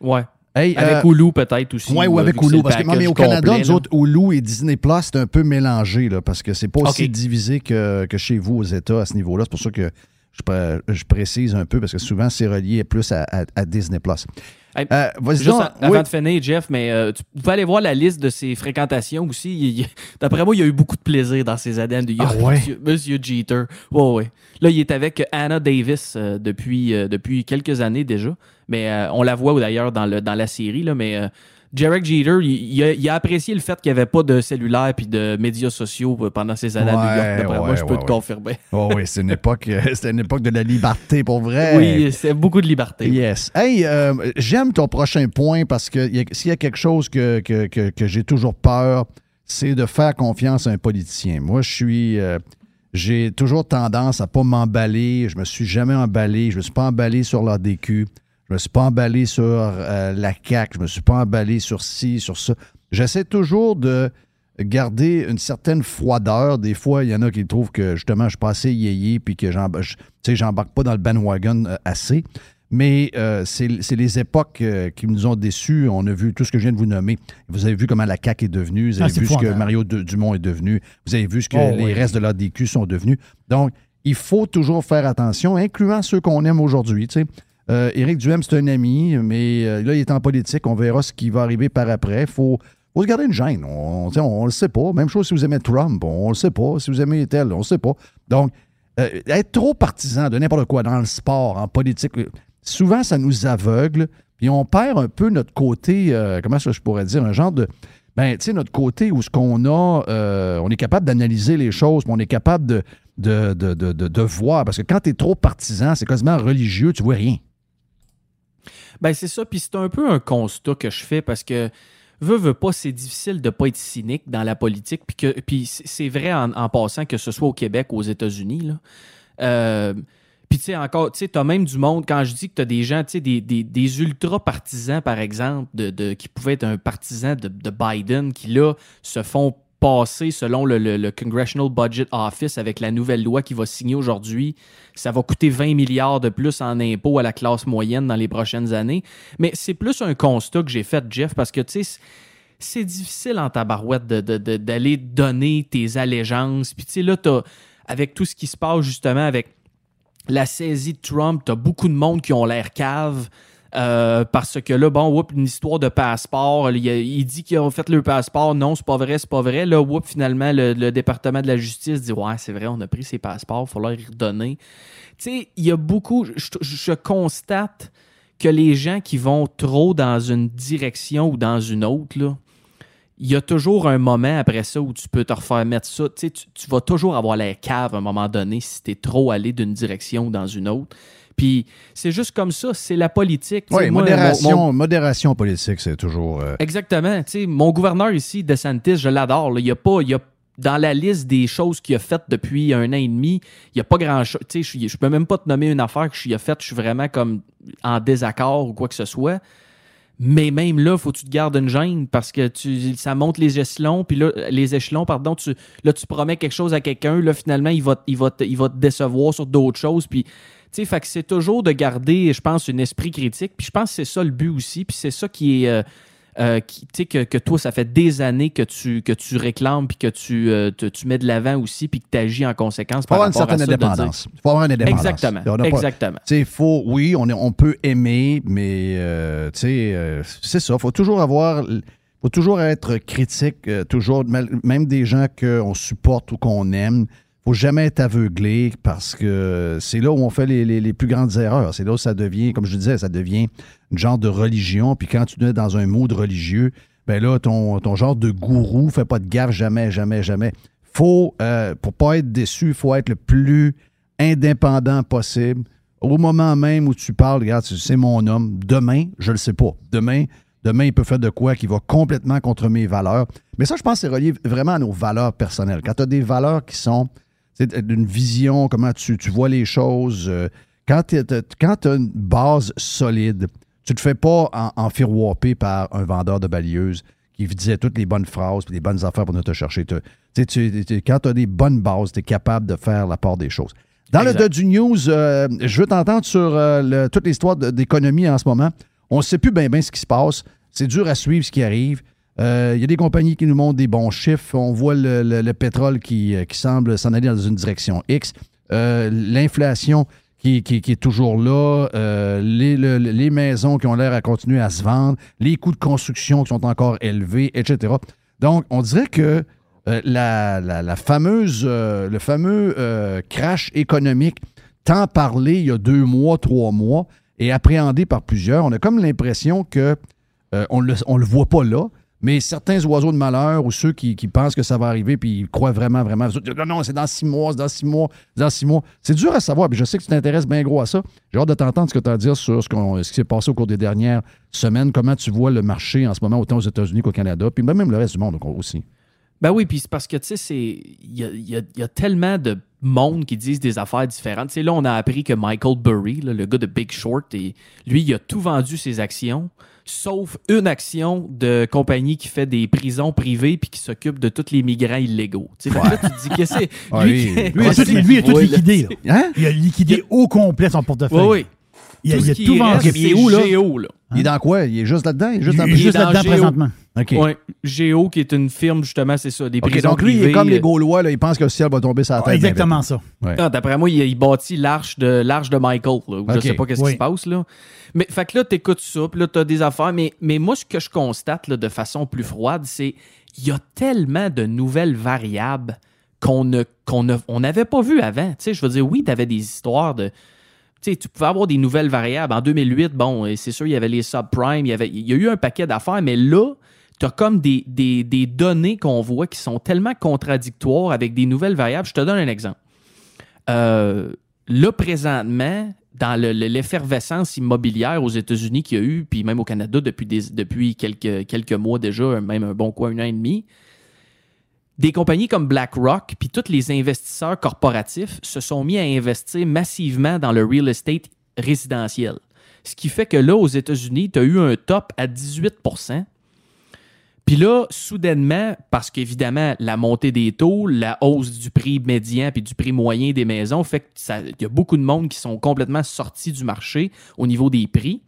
Speaker 11: Ouais.
Speaker 3: Hey,
Speaker 11: avec
Speaker 3: euh,
Speaker 11: Hulu, peut-être aussi.
Speaker 3: Oui, ou avec Hulu. Parce que, non, mais au Canada,
Speaker 11: complet,
Speaker 3: nous autres, Hulu et Disney Plus, c'est un peu mélangé, là, parce que c'est pas aussi divisé que, que chez vous aux États à ce niveau-là. C'est pour ça que je, pré- je précise un peu, parce que souvent, c'est relié plus à, à- à Disney Plus.
Speaker 11: Hey,
Speaker 3: Euh,
Speaker 11: Juste
Speaker 3: donc.
Speaker 11: a- avant
Speaker 3: Oui.
Speaker 11: de finir, Jeff, mais euh, tu pouvais aller voir la liste de ses fréquentations aussi. D'après moi, il y a eu beaucoup de plaisir dans ses années. Il y a-
Speaker 3: Ah ouais?
Speaker 11: Monsieur, Monsieur Jeter. Ouais, ouais. Là, il est avec Anna Davis euh, depuis, euh, depuis quelques années déjà. Mais euh, on la voit d'ailleurs dans, le, dans la série. Là, mais Jarek Jeter, il, il a, il a apprécié le fait qu'il n'y avait pas de cellulaire puis de médias sociaux euh, pendant ses années à New York.
Speaker 3: Ouais,
Speaker 11: moi, je peux
Speaker 3: ouais,
Speaker 11: te confirmer.
Speaker 3: Oh oui, c'est une époque, euh, c'était une époque de la liberté pour vrai.
Speaker 11: Oui, c'est beaucoup de liberté.
Speaker 3: Yes. Hey, euh, j'aime ton prochain point parce que s'il y a quelque chose que, que, que- que j'ai toujours peur, c'est de faire confiance à un politicien. Moi, je suis. euh, j'ai toujours tendance à pas m'emballer. Je me suis jamais emballé. Je me suis pas emballé sur l'ADQ. Je me suis pas emballé sur euh, la CAQ. Je me suis pas emballé sur ci, sur ça. J'essaie toujours de garder une certaine froideur. Des fois, il y en a qui trouvent que justement, je suis pas assez yéyé puis que j'embarque, pas dans le bandwagon euh, assez. Mais euh, c'est les époques euh, qui nous ont déçus. On a vu tout ce que je viens de vous nommer. Vous avez vu comment la CAQ est devenue. Vous
Speaker 4: Ah,
Speaker 3: avez vu ce que
Speaker 4: épouvantable.
Speaker 3: Mario De- Dumont est devenu. Vous avez vu ce que
Speaker 4: Oh,
Speaker 3: les
Speaker 4: oui.
Speaker 3: restes de l'ADQ sont devenus. Donc, il faut toujours faire attention, incluant ceux qu'on aime aujourd'hui. Euh, Éric Duhem, c'est un ami, mais euh, là, il est en politique. On verra ce qui va arriver par après. Il faut, se garder une gêne. On ne le sait pas. Même chose si vous aimez Trump, on ne le sait pas. Si vous aimez tel, on ne le sait pas. Donc, euh, être trop partisan de n'importe quoi dans le sport, en politique, souvent, ça nous aveugle. Puis on perd un peu notre côté, comment que je pourrais dire, un genre de. Ben, tu sais, notre côté où ce qu'on a, on est capable d'analyser les choses, on est capable de, de, de, de, de- de voir. Parce que quand tu es trop partisan, c'est quasiment religieux, tu vois rien.
Speaker 11: Ben c'est ça, puis c'est un peu un constat que je fais parce que veux, veux pas, c'est difficile de pas être cynique dans la politique, puis que puis c'est vrai en, en passant que ce soit au Québec ou aux États-Unis là. Euh, puis tu sais encore, tu sais, t'as même du monde quand je dis que t'as des gens, tu sais, des, des, des ultra partisans par exemple, de, de- qui pouvaient être un partisan de, de Biden, qui là se font passer selon le, Congressional Budget Office avec la nouvelle loi qui va signer aujourd'hui. Ça va coûter 20 milliards de plus en impôts à la classe moyenne dans les prochaines années. Mais c'est plus un constat que j'ai fait, Jeff, parce que, tu sais, c'est difficile en tabarouette d'aller donner tes allégeances. Puis, tu sais, là, avec tout ce qui se passe justement avec la saisie de Trump, t'as beaucoup de monde qui ont l'air cave. Euh, parce que là, bon, une histoire de passeport. Il, dit qu'ils ont fait le passeport. Non, c'est pas vrai, c'est pas vrai. Là, finalement, le, département de la justice dit Ouais, c'est vrai, on a pris ses passeports, il faut leur y redonner. Tu sais, il y a beaucoup. Je, je constate que les gens qui vont trop dans une direction ou dans une autre, là, il y a toujours un moment après ça où tu peux te refaire mettre ça. Tu, sais, tu, tu vas toujours avoir la cave à un moment donné si tu es trop allé d'une direction ou dans une autre. Puis c'est juste comme ça, c'est la politique.
Speaker 3: Oui, modération,
Speaker 11: mon- mon-
Speaker 3: modération politique, c'est toujours. euh,
Speaker 11: Exactement. Tu sais, mon gouverneur ici, DeSantis, je l'adore. Il y a pas. il y a- dans la liste des choses qu'il a faites depuis un an et demi, il n'y a pas grand-chose. Tu sais, je, je peux même pas te nommer une affaire que je a faite, je suis vraiment comme en désaccord ou quoi que ce soit. Mais même là, faut que tu te gardes une gêne parce que tu, ça monte les échelons, puis là, les échelons, pardon, tu, là, tu promets quelque chose à quelqu'un, là, finalement, il va, il va, te, il va te décevoir sur d'autres choses, puis, tu sais, c'est toujours de garder, je pense, un esprit critique, puis je pense que c'est ça le but aussi, puis c'est ça qui est, euh, euh, qui- que, que toi, ça fait des années que tu, que tu réclames, puis que tu, euh, te- tu mets de l'avant aussi, puis que tu agis en conséquence
Speaker 3: Il faut avoir une certaine indépendance. Il faut avoir une indépendance.
Speaker 11: Exactement,
Speaker 3: On n'a pas-
Speaker 11: exactement.
Speaker 3: Faut, oui, on, est- on peut aimer, mais euh, c'est ça. Il faut toujours avoir. faut toujours être critique, toujours, même des gens qu'on supporte ou qu'on aime. Faut jamais être aveuglé parce que c'est là où on fait les, les- plus grandes erreurs. C'est là où ça devient, comme je disais, ça devient une genre de religion. Puis quand tu es dans un mood religieux, ben là, ton, ton genre de gourou fait pas de gaffe jamais, jamais, jamais. Faut, euh, pour pas être déçu, il faut être le plus indépendant possible. Au moment même où tu parles, regarde, c'est mon homme. Demain, je le sais pas. Demain, demain, il peut faire de quoi qui va complètement contre mes valeurs. Mais ça, je pense c'est relié vraiment à nos valeurs personnelles. Quand tu as des valeurs qui sont d'une vision, comment tu, tu vois les choses, euh, quand tu as une base solide, tu te fais pas en, enfirouapper par un vendeur de balayeuses qui disait toutes les bonnes phrases et les bonnes affaires pour venir te chercher. Tu- tu sais, tu- tu- quand tu as des bonnes bases, tu es capable de faire la part des choses. Dans
Speaker 11: Exact.
Speaker 3: le Dodu News, euh, je veux t'entendre sur euh, le- toute l'histoire d'économie en ce moment. On ne sait plus bien bien ce qui se passe. C'est dur à suivre ce qui arrive. Euh, Il y a des compagnies qui nous montrent des bons chiffres. On voit le, le- le pétrole qui, euh, qui semble s'en aller dans une direction X. Euh, L'inflation qui, qui- est toujours là. Euh, les, le- les maisons qui ont l'air à continuer à se vendre. Les coûts de construction qui sont encore élevés, etc. Donc, on dirait que euh, la, la- fameuse, euh, le fameux euh, crash économique, tant parlé il y a deux mois, trois mois, et appréhendé par plusieurs, on a comme l'impression que euh, on le, on le voit pas là, mais certains oiseaux de malheur ou ceux qui, pensent que ça va arriver puis ils croient vraiment, vraiment. Non, non, c'est dans six mois, c'est dans six mois, c'est dans six mois. C'est dur à savoir, puis je sais que tu t'intéresses bien gros à ça. J'ai hâte de t'entendre ce que tu as à dire sur ce, ce qui s'est passé au cours des dernières semaines, comment tu vois le marché en ce moment, autant aux États-Unis qu'au Canada, puis même le reste du monde aussi.
Speaker 11: Ben oui, puis c'est parce que, tu sais. Il y a, tellement de monde qui disent des affaires différentes. Tu sais, là, on a appris que Michael Burry, le gars de Big Short, et lui, il a tout vendu ses actions, sauf une action de compagnie qui fait des prisons privées puis qui s'occupe de tous les migrants illégaux. Tu sais, là, tu te dis que c'est.
Speaker 3: Ouais,
Speaker 11: lui,
Speaker 3: lui-
Speaker 4: il a tout, lui, il a tout liquidé. là.
Speaker 3: Hein?
Speaker 4: Il a liquidé au complet son portefeuille.
Speaker 11: Oui, oui.
Speaker 4: Il a,
Speaker 11: Tout
Speaker 4: il
Speaker 11: ce
Speaker 4: a
Speaker 11: qui
Speaker 4: tout vendu.
Speaker 11: reste,
Speaker 3: il est où, là?
Speaker 11: Géo, là.
Speaker 3: Il est dans quoi? Il est juste là-dedans? Il est juste
Speaker 4: Il
Speaker 3: dans
Speaker 4: est juste
Speaker 11: dans
Speaker 4: là-dedans
Speaker 11: Géo.
Speaker 4: présentement.
Speaker 3: OK.
Speaker 11: Ouais. Géo, qui est une firme, justement, c'est ça, des
Speaker 3: OK,
Speaker 11: prisons
Speaker 3: donc lui, il est comme les Gaulois, là, il pense que le ciel va tomber sur la tête.
Speaker 4: Exactement ça.
Speaker 11: Ah, D'après moi, il, il bâtit l'arche de, l'arche de Michael. là, où. Je sais pas qu'est-ce
Speaker 4: Oui.
Speaker 11: qui se passe. Là. Mais fait que là, t'écoutes ça, puis là, t'as des affaires. Mais, mais moi, ce que je constate là, de façon plus froide, c'est il y a tellement de nouvelles variables qu'on ne, qu'on ne- on n'avait pas vu avant. Tu sais, je veux dire, oui, t'avais des histoires de. Tu pouvais avoir des nouvelles variables. En 2008, bon, et c'est sûr, il y avait les subprimes, il y, a eu un paquet d'affaires, mais là, tu as comme des, données qu'on voit qui sont tellement contradictoires avec des nouvelles variables. Je te donne un exemple. Euh, là, présentement, dans le- le- l'effervescence immobilière aux États-Unis qu'il y a eu, puis même au Canada depuis, quelques, quelques mois déjà, même un bon quoi, un an et demi, des compagnies comme BlackRock, puis tous les investisseurs corporatifs se sont mis à investir massivement dans le real estate résidentiel. Ce qui fait que là, aux États-Unis, tu as eu un top à 18% Puis là, soudainement, parce qu'évidemment, la montée des taux, la hausse du prix médian puis du prix moyen des maisons fait qu'il y a beaucoup de monde qui sont complètement sortis du marché au niveau des prix.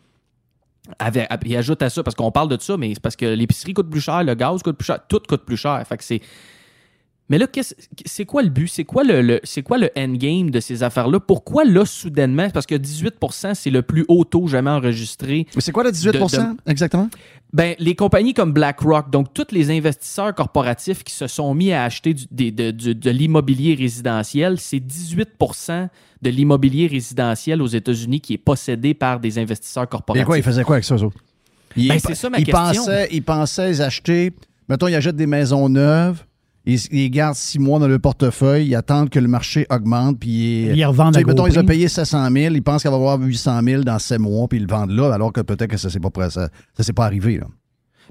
Speaker 11: Avec, et ajoute à ça, parce qu'on parle de ça, mais c'est parce que l'épicerie coûte plus cher, le gaz coûte plus cher, tout coûte plus cher. Fait que c'est. Mais là, qu'est-ce- c'est quoi le but? C'est quoi le, le- c'est quoi le endgame de ces affaires-là? Pourquoi là, soudainement? Parce que 18% c'est le plus haut taux jamais enregistré.
Speaker 3: Mais c'est quoi le 18
Speaker 11: de- de-
Speaker 3: exactement?
Speaker 11: ben, les compagnies comme BlackRock, donc tous les investisseurs corporatifs qui se sont mis à acheter du- des- de, de l'immobilier résidentiel, c'est 18% de l'immobilier résidentiel aux États-Unis qui est possédé par des investisseurs
Speaker 3: Et
Speaker 11: corporatifs.
Speaker 3: quoi, ils faisaient quoi avec ça, eux autres? Ils,
Speaker 11: Ben, c'est ça ma
Speaker 3: ils
Speaker 11: question.
Speaker 3: Pensaient, ils pensaient acheter, mettons, ils achètent des maisons neuves, ils, ils gardent six mois dans le portefeuille, ils attendent que le marché augmente, puis ils,
Speaker 4: Ils revendent
Speaker 3: tu sais,
Speaker 4: à gros
Speaker 3: mettons, ils ont payé 700 000, ils pensent qu'il va y avoir 800 000 dans 7 mois, puis ils le vendent là, alors que peut-être que ça s'est pas, ça, ça s'est pas arrivé. Là.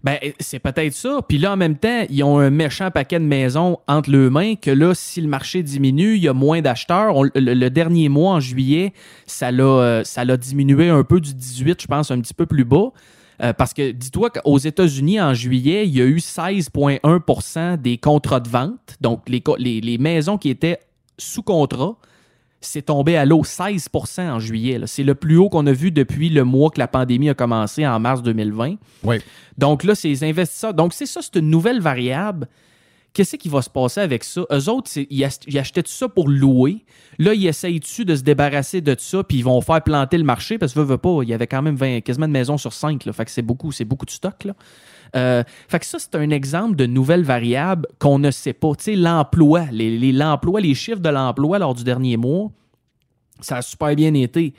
Speaker 11: Ben, c'est peut-être ça. Puis là, en même temps, ils ont un méchant paquet de maisons entre leurs mains que là, si le marché diminue, il y a moins d'acheteurs. On- le, le dernier mois, en juillet, ça l'a, euh, ça l'a diminué un peu du 18, je pense, un petit peu plus bas. Euh, parce que dis-toi qu'aux États-Unis, en juillet, il y a eu 16,1% des contrats de vente. Donc, les, les, les maisons qui étaient sous contrat, c'est tombé à l'eau 16% en juillet. C'est le plus haut qu'on a vu depuis le mois que la pandémie a commencé en mars 2020.
Speaker 3: Oui.
Speaker 11: Donc là, ces investisseurs. Donc, c'est ça, c'est une nouvelle variable. Qu'est-ce qui va se passer avec ça? Eux autres, ils, ach- ils achetaient tout ça pour louer? Là, ils essayent-tu de se débarrasser de ça, puis ils vont faire planter le marché, parce que veut, veut pas, il y avait quand même 20 quasiment de maisons sur 5, là. Fait que c'est beaucoup, c'est beaucoup de stock, là. Euh, fait que ça, c'est un exemple de nouvelle variable qu'on ne sait pas. Tu sais, l'emploi, les, l'emploi, les chiffres de l'emploi lors du dernier mois, ça a super bien été.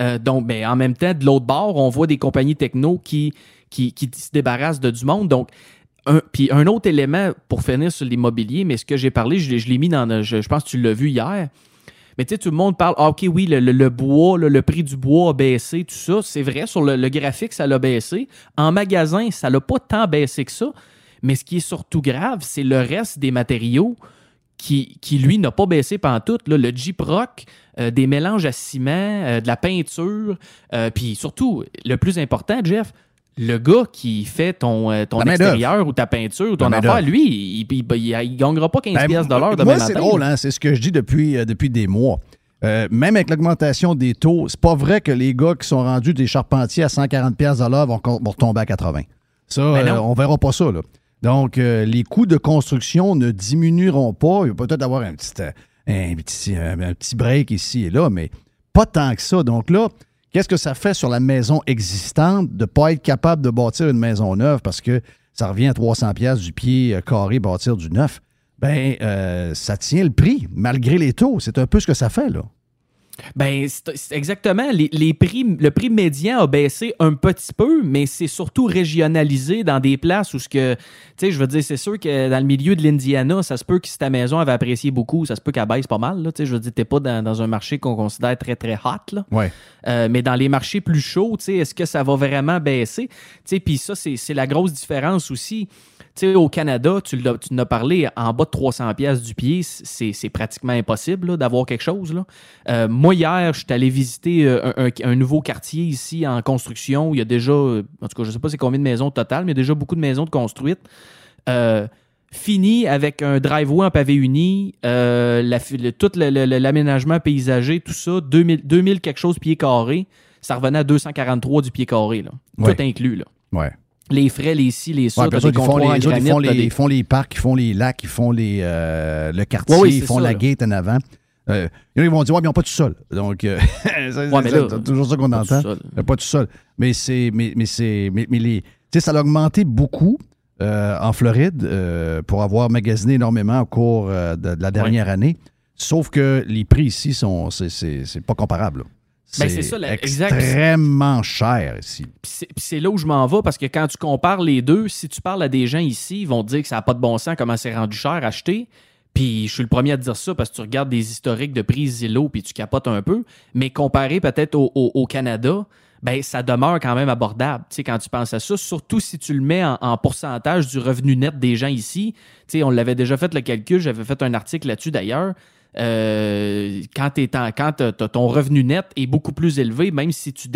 Speaker 11: Euh, donc, en même temps, de l'autre bord, on voit des compagnies techno qui, qui, qui se débarrassent de du monde. Donc, un, puis un autre élément pour finir sur l'immobilier, mais ce que j'ai parlé, je, l'ai- mis dans. Je, pense que tu l'as vu hier. Mais tu sais, tout le monde parle, ah, OK, oui, le, bois, le prix du bois a baissé, tout ça. C'est vrai, sur le, graphique, ça l'a baissé. En magasin, ça l'a pas tant baissé que ça. Mais ce qui est surtout grave, c'est le reste des matériaux qui, lui, n'a pas baissé pantoute. Là, le Jeep Rock, euh, des mélanges à ciment, euh, de la peinture, euh, puis surtout, le plus important, Jeff, le gars qui fait ton, euh, ton extérieur ou ta peinture ou ton
Speaker 3: La
Speaker 11: affaire, lui, il, il gagnera pas 15
Speaker 3: Ben,
Speaker 11: piastres de l'heure
Speaker 3: Moi,
Speaker 11: demain
Speaker 3: c'est drôle, hein? c'est ce que je dis depuis, euh, depuis des mois. Euh, même avec l'augmentation des taux, c'est pas vrai que les gars qui sont rendus des charpentiers à 140 pièces de l'heure vont, vont retomber à 80. Ça,
Speaker 11: Ben
Speaker 3: euh, on verra pas ça. Là. Donc, les coûts de construction ne diminueront pas. Il va peut-être avoir un petit, un, petit, un- un petit break ici et là, mais pas tant que ça. Donc là, qu'est-ce que ça fait sur la maison existante de ne pas être capable de bâtir une maison neuve parce que ça revient à 300 pièces du pied euh, carré bâtir du neuf? Ben, euh, ça tient le prix, malgré les taux. C'est un peu ce que ça fait, là.
Speaker 11: Ben, c'est exactement. Les, les prix, le prix médian a baissé un petit peu, mais c'est surtout régionalisé dans des places où ce que. Tu sais, je veux dire, c'est sûr que dans le milieu de l'Indiana, ça se peut que si ta maison avait apprécié beaucoup, ça se peut qu'elle baisse pas mal. Tu sais, je veux dire, t'es pas dans, dans un marché qu'on considère très, très hot. Là.
Speaker 3: Ouais.
Speaker 11: Euh, mais dans les marchés plus chauds, tu sais, est-ce que ça va vraiment baisser? Tu sais, Puis ça, c'est c'est la grosse différence aussi. Tu sais, au Canada, tu tu en as parlé, en bas de 300 pièces du pied, c'est c'est pratiquement impossible là, d'avoir quelque chose. Là. Euh, moi, hier, je suis allé visiter euh, un, un- un nouveau quartier ici en construction. Il y a déjà, euh, en tout cas, je ne sais pas c'est combien de maisons au total, mais il y a déjà beaucoup de maisons de construites. Euh, fini avec un driveway en pavé uni, euh, la fi- le- tout l'aménagement paysager, tout ça, 2000, 2000 quelque chose pieds carrés, ça revenait à 243 du pied carré, là.
Speaker 3: Ouais.
Speaker 11: tout inclus. Là.
Speaker 3: Ouais.
Speaker 11: Les frais, les ci, les ça,
Speaker 3: Ouais, ils font les, ils font les-
Speaker 11: des-
Speaker 3: ils font les parcs, ils font les lacs, ils font les, euh, le quartier,
Speaker 11: Ouais, oui,
Speaker 3: ils font
Speaker 11: ça,
Speaker 3: la
Speaker 11: là.
Speaker 3: gate en avant. Euh, il y en a qui vont dire, ouais, mais ils n'ont pas tout seul. Donc, euh, c'est
Speaker 11: Ouais,
Speaker 3: toujours ça qu'on entend. Pas tout seul. Mais c'est. Mais, mais c'est. Mais, mais les. Tu sais, ça a augmenté beaucoup en Floride pour avoir magasiné énormément au cours de, de la dernière année. Sauf que les prix ici sont. C'est pas comparable. là.
Speaker 11: Ben, c'est ça, la- exact.
Speaker 3: extrêmement cher ici.
Speaker 11: Puis c'est- là où je m'en vais parce que quand tu compares les deux, si tu parles à des gens ici, ils vont te dire que ça n'a pas de bon sens, comment c'est rendu cher à acheter. Puis je suis le premier à te dire ça parce que tu regardes des historiques de prix Zillow puis tu capotes un peu. Mais comparé peut-être au, au- au Canada, ben ça demeure quand même abordable. Tu sais, quand tu penses à ça, surtout si tu le mets en, en pourcentage du revenu net des gens ici. Tu sais, on l'avait déjà fait le calcul, j'avais fait un article là-dessus d'ailleurs. Euh, quand, en- ton revenu net est beaucoup plus élevé, même si tu,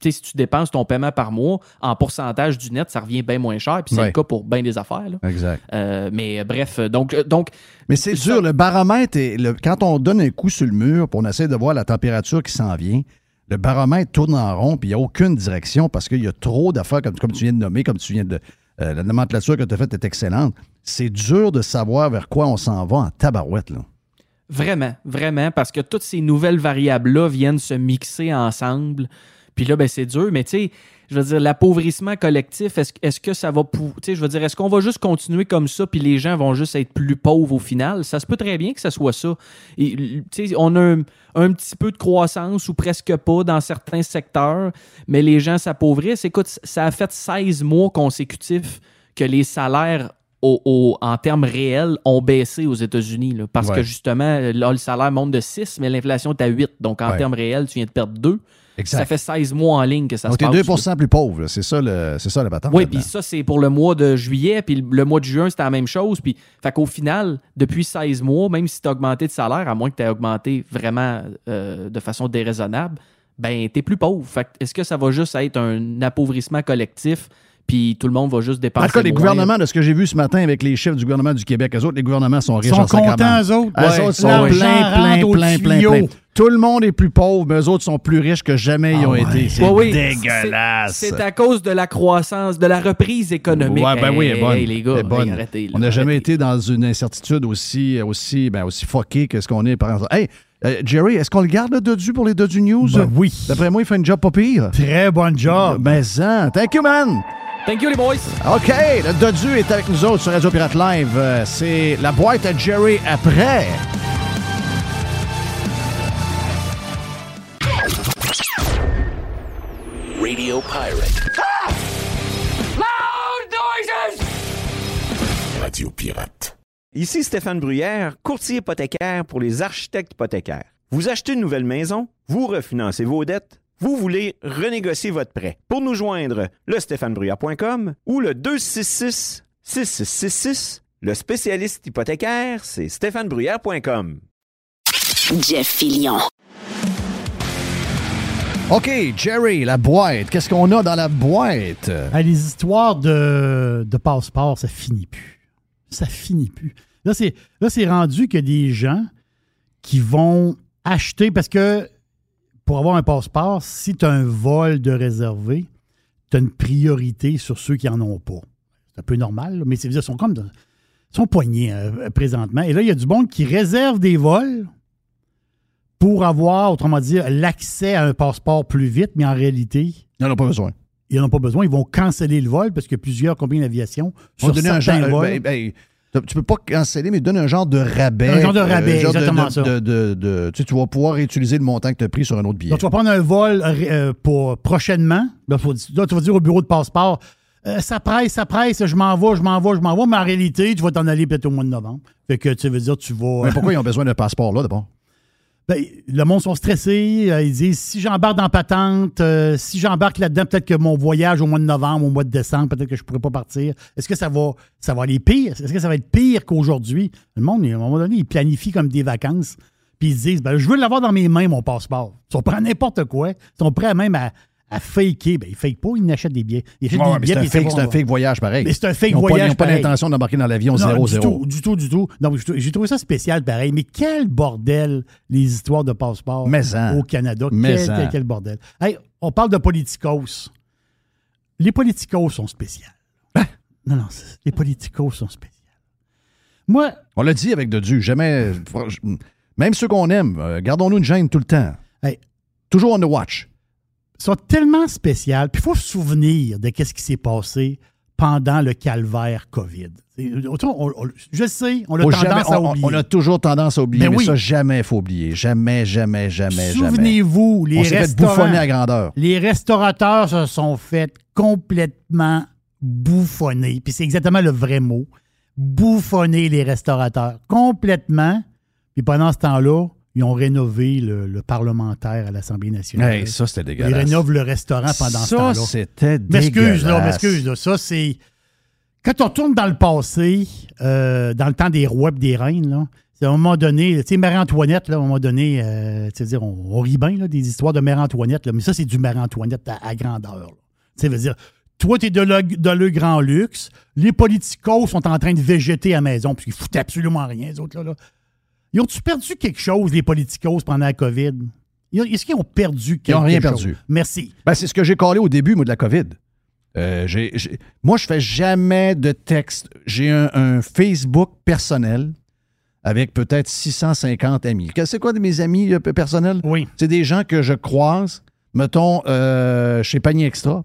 Speaker 11: si tu dépenses ton paiement par mois en pourcentage du net, ça revient bien moins cher. Puis c'est
Speaker 3: Ouais.
Speaker 11: le cas pour bien des affaires. là.
Speaker 3: Exact.
Speaker 11: Euh, mais euh, bref, donc, donc
Speaker 3: Mais c'est dur, le baromètre, est, le- quand on donne un coup sur le mur, puis on essaie de voir la température qui s'en vient, le baromètre tourne en rond, puis il n'y a aucune direction parce qu'il y a trop d'affaires, comme, comme tu viens de nommer, comme tu viens de. euh, la nomenclature que tu as faite est excellente. C'est dur de savoir vers quoi on s'en va en tabarouette. Là.
Speaker 11: Vraiment, vraiment, parce que toutes ces nouvelles variables-là viennent se mixer ensemble. Puis là, ben, c'est dur, mais tu sais, je veux dire, l'appauvrissement collectif, est-ce est-ce que ça va. Tu sais, je veux dire, est-ce qu'on va juste continuer comme ça, puis les gens vont juste être plus pauvres au final? Ça se peut très bien que ça soit ça. Tu sais, on a un, un petit peu de croissance ou presque pas dans certains secteurs, mais les gens s'appauvrissent. Écoute, ça a fait 16 mois consécutifs que les salaires au- au- en termes réels ont baissé aux États-Unis. Parce
Speaker 3: Ouais.
Speaker 11: que justement, là, le salaire monte de 6, mais l'inflation est à 8. Donc, en
Speaker 3: Ouais.
Speaker 11: termes réels, tu viens de perdre 2.
Speaker 3: Exact.
Speaker 11: Ça fait 16 mois en ligne que ça
Speaker 3: Donc,
Speaker 11: se
Speaker 3: t'es
Speaker 11: passe.
Speaker 3: 2 plus pauvre. C'est ça, le, c'est ça la patente.
Speaker 11: Oui, puis ça, c'est pour le mois de juillet, puis le mois de juin, c'était la même chose. Puis, fait qu'au final, depuis 16 mois, même si tu as augmenté de salaire, à moins que tu aies augmenté vraiment euh, de façon déraisonnable, ben, tu es plus pauvre. Fait est-ce que ça va juste être un appauvrissement collectif, puis tout le monde va juste
Speaker 3: En
Speaker 11: dépenser
Speaker 3: tout cas, les
Speaker 11: moins?
Speaker 3: gouvernements, de ce que j'ai vu ce matin avec les chiffres du gouvernement du Québec, eux autres, les gouvernements sont riches
Speaker 4: Ils sont
Speaker 3: en
Speaker 4: contents, eux autres?
Speaker 3: Eux
Speaker 4: Ouais.
Speaker 3: autres sont plein, plein, plein, plein, plein. Tout le monde est plus pauvre, mais eux autres sont plus riches que jamais ils ont
Speaker 4: Ah
Speaker 3: été. C'est
Speaker 11: Ouais, oui,
Speaker 3: dégueulasse.
Speaker 11: C'est à cause de la croissance, de la reprise économique.
Speaker 3: Ouais, ben oui, elle est
Speaker 11: Hey,
Speaker 3: bonne.
Speaker 11: hey, les gars,
Speaker 3: bonne.
Speaker 11: hey, arrêtez, là,
Speaker 3: on n'a jamais été dans une incertitude aussi, aussi, ben, aussi fuckée que ce qu'on est, par exemple. Hey, euh, Jerry, est-ce qu'on le garde, le Dodu, pour les Dodu News?
Speaker 4: Ben oui.
Speaker 3: D'après moi, il fait un job pas pire.
Speaker 4: Très bon job.
Speaker 3: Ben, ça. Thank you, man.
Speaker 11: Thank you, les boys.
Speaker 3: OK, le Dodu est avec nous autres sur Radio Pirate Live. Euh, C'est la boîte à Jerry après.
Speaker 2: Radio Pirate. Radio Pirate.
Speaker 12: Ici Stéphane Bruyère, courtier hypothécaire pour les architectes hypothécaires. Vous achetez une nouvelle maison, vous refinancez vos dettes, vous voulez renégocier votre prêt. Pour nous joindre, le stéphanebruyère.com ou le 266 6666. Le spécialiste hypothécaire, c'est stéphanebruyère.com.
Speaker 1: Jeff Fillion.
Speaker 3: OK, Jerry, la boîte. Qu'est-ce qu'on a dans la boîte?
Speaker 4: Ah, les histoires de, de passeport, ça finit plus. Ça finit plus. Là, c'est, là, c'est rendu que des gens qui vont acheter, parce que pour avoir un passeport, si tu as un vol de réservé, tu as une priorité sur ceux qui n'en ont pas. C'est un peu normal, là, mais c'est, sont comme dans- sont poignés euh, présentement. Et là, il y a du monde qui réserve des vols pour avoir, autrement dit, l'accès à un passeport plus vite, mais en réalité,
Speaker 3: Ils n'en ont pas besoin.
Speaker 4: Ils n'en ont pas besoin. Ils vont canceller le vol parce que plusieurs compagnies d'aviation
Speaker 3: On va
Speaker 4: sur
Speaker 3: donner un
Speaker 4: certains
Speaker 3: genre,
Speaker 4: vols.
Speaker 3: ben, ben, tu- peux pas canceller, mais donne un genre de rabais.
Speaker 4: Un genre de rabais,
Speaker 3: genre de-
Speaker 4: exactement
Speaker 3: de-
Speaker 4: ça.
Speaker 3: de- de- de- tu sais, tu vas pouvoir réutiliser le montant que tu as pris sur un autre billet.
Speaker 4: Donc, tu vas prendre un vol euh, pour prochainement. Là, là, tu vas dire au bureau de passeport euh, ça presse, ça presse, je m'en vais, je m'en vais, je m'en vais, mais en réalité, tu vas t'en aller peut-être au mois de novembre. Fait que tu veux dire, tu vas.
Speaker 3: Mais pourquoi ils ont besoin d'un passeport là d'abord?
Speaker 4: Ben, le monde sont stressés. euh, ils disent si j'embarque dans patente, euh, si j'embarque là-dedans, peut-être que mon voyage au mois de novembre, au mois de décembre, peut-être que je ne pourrais pas partir. Est-ce que ça va, ça va aller pire? Est-ce que ça va être pire qu'aujourd'hui? Le monde, à un moment donné, il planifie comme des vacances. Puis ils se disent ben, je veux l'avoir dans mes mains, mon passeport. Ils sont prêts à n'importe quoi. Ils sont prêts même à, à faker. Ben, ils ne fakent pas, ils n'achètent des billets. Ils achètent
Speaker 3: Ouais,
Speaker 4: des billets.
Speaker 3: c'est un, fake, un fake voyage pareil.
Speaker 4: Mais c'est un fake
Speaker 3: Ils ont pas-
Speaker 4: voyage
Speaker 3: Ils n'ont pas l'intention d'embarquer dans l'avion
Speaker 4: Non,
Speaker 3: 0-0.
Speaker 4: Du tout, du tout, du tout. Non, j'ai trouvé ça spécial pareil. Mais quel bordel, les histoires de passeport
Speaker 3: Mais en.
Speaker 4: au Canada.
Speaker 3: Mais
Speaker 4: quel,
Speaker 3: en.
Speaker 4: quel, quel bordel. Hey, on parle de politicos. Les politicos sont spéciaux.
Speaker 3: Hein?
Speaker 4: Non, non, les politicos sont spéciaux. Moi,
Speaker 3: On l'a dit avec de Dieu, jamais. Même ceux qu'on aime, euh, gardons-nous une gêne tout le temps.
Speaker 4: Hey.
Speaker 3: Toujours on the watch.
Speaker 4: Sont tellement spéciales. Puis il faut se souvenir de ce qui s'est passé pendant le calvaire COVID. On- on- je sais, on a tendance
Speaker 3: jamais-
Speaker 4: à oublier.
Speaker 3: on a toujours tendance à oublier,
Speaker 4: Ben
Speaker 3: mais
Speaker 4: oui.
Speaker 3: ça, jamais il faut oublier. Jamais, jamais, jamais, jamais.
Speaker 4: Souvenez-vous, les
Speaker 3: bouffonner à grandeur.
Speaker 4: Les restaurateurs se sont fait complètement bouffonner. Puis c'est exactement le vrai mot. Bouffonner les restaurateurs. Complètement. Puis pendant ce temps-là, ils ont rénové le, le parlementaire à l'Assemblée nationale.
Speaker 3: Hey, ça, c'était
Speaker 4: Ils
Speaker 3: dégueulasse.
Speaker 4: rénovent le restaurant pendant ce
Speaker 3: Ça,
Speaker 4: temps-là.
Speaker 3: c'était
Speaker 4: M'excuse, là,
Speaker 3: dégueulasse.
Speaker 4: m'excuse, là. Ça, c'est. Quand on retourne dans le passé, euh, dans le temps des rois et des reines, là, à un moment donné, tu sais, Marie-Antoinette, là, à un moment donné, euh, tu sais, dire, on, on rit bien là, des histoires de Marie-Antoinette, là, mais ça, c'est du Marie-Antoinette à, à grandeur. Tu sais, veut dire, toi, tu es de le, de le grand luxe, les politicos sont en train de végéter à la maison, puis ils foutent absolument rien, les autres, là. là. Ils ont-tu perdu quelque chose, les politicos, pendant la COVID? Ils Est-ce qu'ils ont perdu quelque
Speaker 3: Ils
Speaker 4: chose?
Speaker 3: n'ont rien perdu.
Speaker 4: Merci.
Speaker 3: Ben, c'est ce que j'ai collé au début, moi, de la COVID. Euh, moi, je fais jamais de texte. J'ai un, un Facebook personnel avec peut-être 650 amis. C'est quoi de mes amis euh, personnels?
Speaker 4: Oui.
Speaker 3: C'est des gens que je croise, mettons, euh, chez Panier Extra,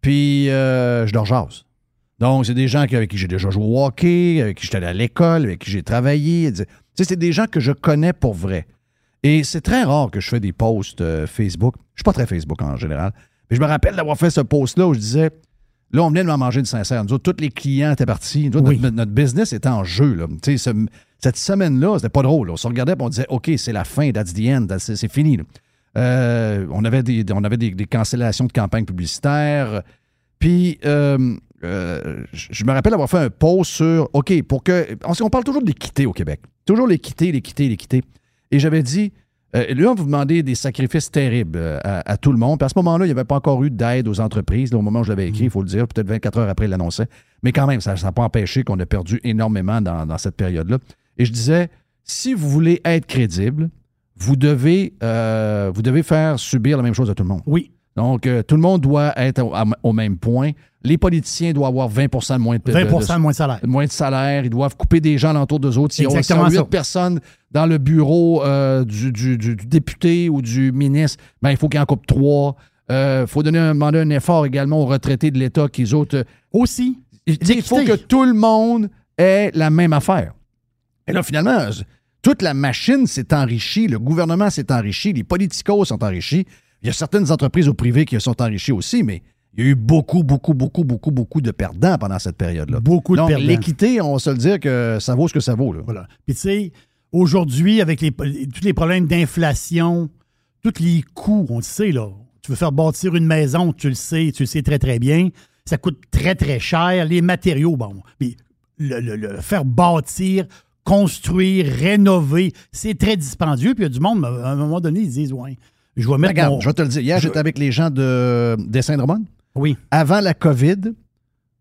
Speaker 3: puis euh, je leur jase. Donc, c'est des gens avec qui j'ai déjà joué au hockey, avec qui j'étais allé à l'école, avec qui j'ai travaillé. Sais, c'est des gens que je connais pour vrai. Et c'est très rare que je fais des posts euh, Facebook. Je suis pas très Facebook en général. Mais je me rappelle d'avoir fait ce post-là où je disais Là, on venait de m'en manger une sincère. Nous autres, tous les clients étaient partis. Nous autres,
Speaker 4: Oui.
Speaker 3: notre, notre business était en jeu. Là. Ce- cette semaine-là, c'était pas drôle. là. On se regardait et on disait OK, c'est la fin, that's the end, c'est c'est fini. là. Euh, on avait, des, on avait des, des cancellations de campagnes publicitaires. Puis, euh, euh, je me rappelle avoir fait un post sur OK, pour que. Qu'on parle toujours de l'équité au Québec. Toujours l'équité, l'équité, l'équité. Et j'avais dit, euh, là, vous demandez des sacrifices terribles euh, à, à tout le monde. Puis à ce moment-là, il n'y avait pas encore eu d'aide aux entreprises. là, au moment où je l'avais écrit, il faut le dire, peut-être 24 heures après, il l'annonçait. Mais quand même, ça n'a pas empêché qu'on a perdu énormément dans, dans cette période-là. Et je disais, si vous voulez être crédible, vous devez, euh, vous devez faire subir la même chose à tout le monde.
Speaker 4: Oui.
Speaker 3: Donc, euh, tout le monde doit être au, à- au même point. Les politiciens doivent avoir 20% de moins de,
Speaker 4: 20
Speaker 3: de-
Speaker 4: de moins de salaire.
Speaker 3: moins de salaire. Ils doivent couper des gens alentour d'eux autres. S'ils ont,
Speaker 4: Exactement
Speaker 3: ont
Speaker 4: ça.
Speaker 3: huit personnes dans le bureau euh, du, du- du- du député ou du ministre, ben, il faut qu'ils en coupent trois. Il faut donner un, demander un effort également aux retraités de l'État qu'ils autres. euh,
Speaker 4: Aussi.
Speaker 3: il faut que tout le monde ait la même affaire. Et là, finalement, toute la machine s'est enrichie, le gouvernement s'est enrichi, les politicos sont enrichis. Il y a certaines entreprises au privé qui sont enrichies aussi, mais il y a eu beaucoup, beaucoup, beaucoup, beaucoup, beaucoup de perdants pendant cette période-là.
Speaker 4: Beaucoup de perdants.
Speaker 3: l'équité, on va se le dire que ça vaut ce que ça vaut. Là.
Speaker 4: Voilà. Puis tu sais, aujourd'hui, avec les, tous les problèmes d'inflation, tous les coûts, on le sait, là. Tu veux faire bâtir une maison, tu le sais, tu le sais très, très bien. Ça coûte très, très cher. Les matériaux, bon. Mais le, le- le faire bâtir, construire, rénover, c'est très dispendieux. Puis il y a du monde, à un moment donné, ils disent, ouais, je vais mettre
Speaker 3: Regarde,
Speaker 4: mon-
Speaker 3: je vais te le dire. Hier,
Speaker 4: je-
Speaker 3: j'étais avec les gens de Dessin-Drummond.
Speaker 4: Oui.
Speaker 3: Avant la COVID,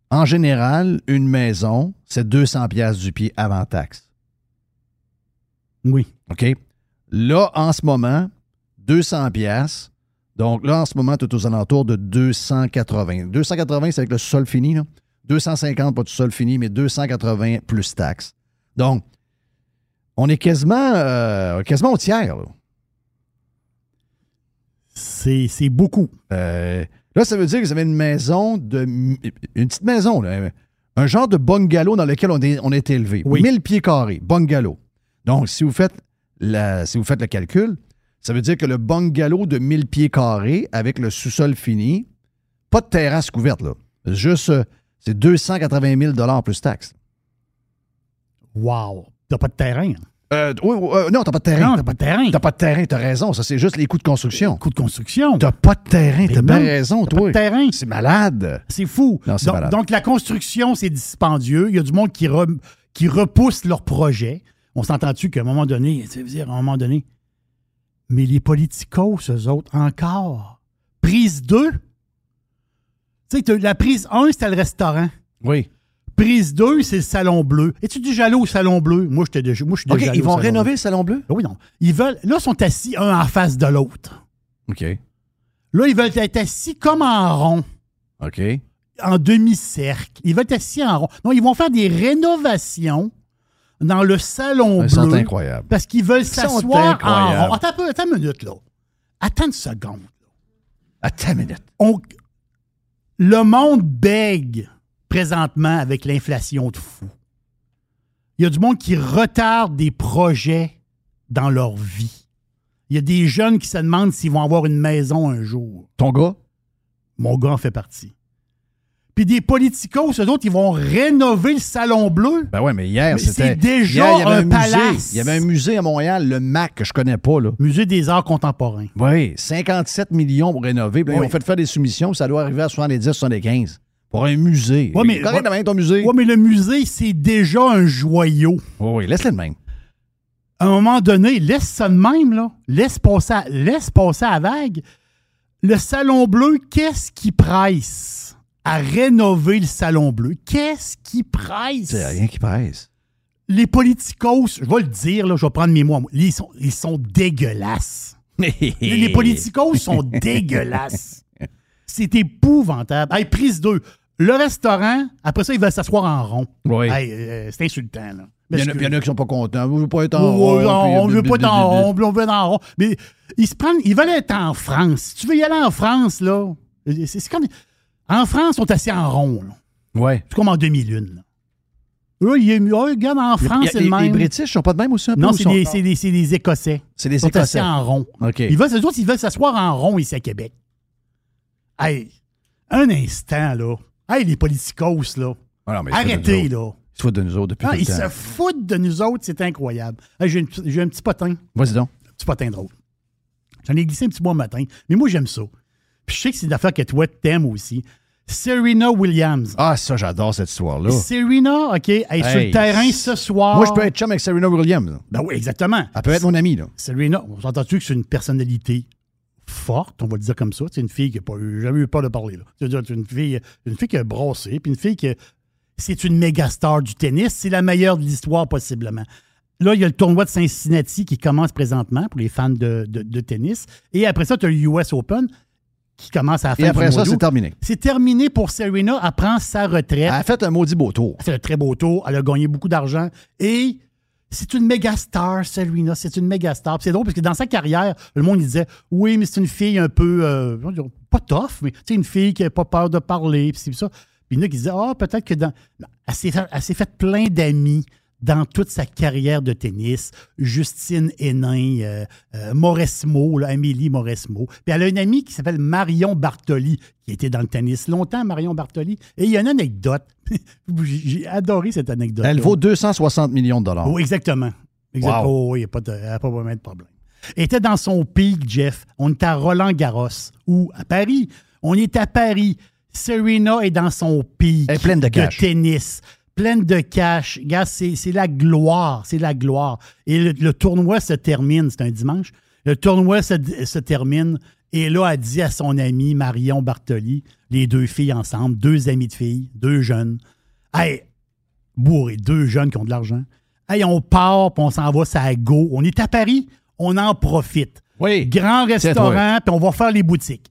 Speaker 3: en général, une maison, c'est 200 pièces du pied avant taxe.
Speaker 4: Oui.
Speaker 3: OK? Là, en ce moment, 200 pièces. Donc là, en ce moment, tu es aux alentours de 280. 280, c'est avec le sol fini. Là. 250, pas tout sol fini, mais 280 plus taxes. Donc, on est quasiment, euh, quasiment au tiers.
Speaker 4: c'est beaucoup.
Speaker 3: Euh, là, ça veut dire que vous avez une maison de. Une petite maison, là, un genre de bungalow dans lequel on est, on est élevé.
Speaker 4: Oui.
Speaker 3: 1000 pieds carrés, bungalow. Donc, si vous faites la, si vous faites le calcul, ça veut dire que le bungalow de 1000 pieds carrés avec le sous-sol fini, pas de terrasse couverte, là. Juste, euh, c'est 280 000 plus taxes.
Speaker 4: Wow. T'as pas de terrain. hein?
Speaker 3: Euh, oui, oui, euh, non, t'as pas de terrain.
Speaker 4: Non, t'as pas de terrain.
Speaker 3: T'as pas de terrain, t'as raison. Ça, c'est juste les coûts de construction.
Speaker 4: Coût de construction.
Speaker 3: T'as pas de terrain, t'as bien raison,
Speaker 4: t'as pas
Speaker 3: toi.
Speaker 4: de terrain.
Speaker 3: C'est malade.
Speaker 4: C'est fou.
Speaker 3: Non,
Speaker 4: donc,
Speaker 3: malade.
Speaker 4: donc, la construction, c'est dispendieux. Il y a du monde qui, re- qui repousse leur projet. On s'entend-tu qu'à un moment donné, ça veut dire à un moment donné, mais les politicos, eux autres, encore. Prise 2. Tu sais, la prise 1, c'était le restaurant.
Speaker 3: Oui.
Speaker 4: Prise 2, c'est le salon bleu. Es-tu déjà allé au salon bleu? Moi, j'étais déjà, moi, je suis déjà allé
Speaker 3: ils vont rénover
Speaker 4: bleu.
Speaker 3: le salon bleu?
Speaker 4: Oui, non. Ils veulent. Là, ils sont assis un en face de l'autre.
Speaker 3: OK.
Speaker 4: Là, ils veulent être assis comme en rond.
Speaker 3: OK.
Speaker 4: en demi-cercle. Ils veulent être assis en rond. Non, ils vont faire des rénovations dans le salon
Speaker 3: Ils
Speaker 4: bleu.
Speaker 3: sont incroyables.
Speaker 4: Parce qu'ils veulent s'asseoir en rond. Attends un peu, attends une minute, là. Attends une seconde.
Speaker 3: Attends une minute.
Speaker 4: On- Le monde bègue présentement avec l'inflation de fou. Il y a du monde qui retarde des projets dans leur vie. Il y a des jeunes qui se demandent s'ils vont avoir une maison un jour.
Speaker 3: Ton gars?
Speaker 4: Mon gars en fait partie. Puis des politicos, eux autres, ils vont rénover le Salon Bleu.
Speaker 3: Ben ouais, mais hier, c'était.
Speaker 4: c'est déjà
Speaker 3: hier, il y avait
Speaker 4: un
Speaker 3: musée.
Speaker 4: palace.
Speaker 3: Il y avait un musée à Montréal, le MAC, que je connais pas, là.
Speaker 4: Musée des Arts Contemporains.
Speaker 3: Oui, 57 millions pour rénover. Puis là,
Speaker 4: Oui.
Speaker 3: Ils ont fait faire des soumissions, ça doit arriver à 70, 75. Pour un musée.
Speaker 4: Ouais, mais-
Speaker 3: Correct,
Speaker 4: ouais.
Speaker 3: ton musée.
Speaker 4: Ouais, mais le musée, c'est déjà un joyau.
Speaker 3: Oui, oui, laisse-le de même.
Speaker 4: À un moment donné, laisse ça de même, là. Laisse passer, à, laisse passer à la vague. Le Salon Bleu, qu'est-ce qui presse à rénover le Salon Bleu? Qu'est-ce qui presse?
Speaker 3: C'est rien qui presse.
Speaker 4: Les politicos, je vais le dire, là, je vais prendre mes mots. Ils sont, ils sont dégueulasses. les, les politicos sont dégueulasses. C'est épouvantable. Hey, prise 2. Le restaurant, après ça, il va s'asseoir en rond.
Speaker 3: Oui.
Speaker 4: Hey, euh, c'est insultant, là.
Speaker 3: Il y, en a, il y en a qui sont pas contents. On veut pas être en rond,
Speaker 4: on
Speaker 3: puis-
Speaker 4: veut pas être en rond, on veut être en rond. Mais ils se prennent, ils veulent être en France. Si tu veux y aller en France, là, c'est comme. En France, ils sont assis en rond, là.
Speaker 3: Ouais.
Speaker 4: C'est comme en demi-lune, là. Eux, ils, eux, regarde, en
Speaker 3: Il
Speaker 4: France, c'est le même.
Speaker 3: les British sont pas de même aussi un peu?
Speaker 4: Non, c'est
Speaker 3: sont-
Speaker 4: des, c'est des- c'est des Écossais.
Speaker 3: C'est des
Speaker 4: Ils sont
Speaker 3: Écossais.
Speaker 4: assis en rond.
Speaker 3: OK.
Speaker 4: Ils veulent, autres, ils veulent s'asseoir en rond ici à Québec. Hey, un instant, là. Hey, les politicos, là.
Speaker 3: Ah non,
Speaker 4: Arrêtez, là.
Speaker 3: Ils se foutent de nous autres depuis
Speaker 4: Ah,
Speaker 3: tout le
Speaker 4: ils
Speaker 3: temps.
Speaker 4: se foutent de nous autres, c'est incroyable. Hey, J'ai un petit potin.
Speaker 3: Vas-y donc.
Speaker 4: Un petit potin drôle. J'en ai glissé un petit bois matin, mais moi, j'aime ça. Puis je sais que c'est une affaire que toi, t'aimes aussi. Serena Williams.
Speaker 3: Ah, ça, j'adore cette histoire-là.
Speaker 4: Serena, OK, elle est sur le terrain ce soir.
Speaker 3: Moi, je peux être chum avec Serena Williams.
Speaker 4: Ben oui, exactement.
Speaker 3: Elle peut être mon amie, là.
Speaker 4: Serena, on s'entend-tu que c'est une personnalité? Forte, on va le dire comme ça. C'est une fille qui n'a jamais eu peur de parler. c'est une fille, une fille qui a brassé, puis une fille qui. C'est une méga star du tennis. C'est la meilleure de l'histoire, possiblement. Là, il y a le tournoi de Cincinnati qui commence présentement pour les fans de, de- de tennis. Et après ça, tu as le US Open qui commence à fin
Speaker 3: Et après ça, c'est terminé.
Speaker 4: C'est terminé pour Serena. Elle prend sa retraite.
Speaker 3: Elle a fait un maudit beau tour.
Speaker 4: Elle fait un très beau tour. Elle a gagné beaucoup d'argent. Et c'est une méga star, Serena. C'est une méga star. C'est drôle parce que dans sa carrière, le monde disait Oui, mais c'est une fille un peu. euh, pas tough, mais c'est une fille qui n'a pas peur de parler. Puis ça. Puis il y en a qui disaient Ah, peut-être que dans. Elle s'est fait plein d'amis dans toute sa carrière de tennis. Justine Hénin, euh, euh, Mauresmo, là, Amélie Mauresmo. Puis elle a une amie qui s'appelle Marion Bartoli, qui était dans le tennis longtemps, Marion Bartoli. Et il y a une anecdote. J'ai adoré cette anecdote.
Speaker 3: Elle vaut 260 millions de dollars.
Speaker 4: Oui, exactement. Exactement.
Speaker 3: Wow.
Speaker 4: Oh, il n'y a pas, de, a pas vraiment de problème. Elle était dans son pic, Jeff. On était à Roland-Garros ou à Paris. On est à Paris. Serena est dans son pic
Speaker 3: Elle est pleine de
Speaker 4: tennis. Pleine de cash. Gars, c'est la gloire. C'est la gloire. Et le, le tournoi se termine. C'est un dimanche. Le tournoi se, se termine. Et là, elle dit à son amie Marion Bartoli, les deux filles ensemble, deux amies de filles, deux jeunes. Hey, bourré, deux jeunes qui ont de l'argent. Hey, on part, puis on s'en va, ça à go. On est à Paris, on en profite.
Speaker 3: Oui.
Speaker 4: Grand restaurant, puis on va faire les boutiques.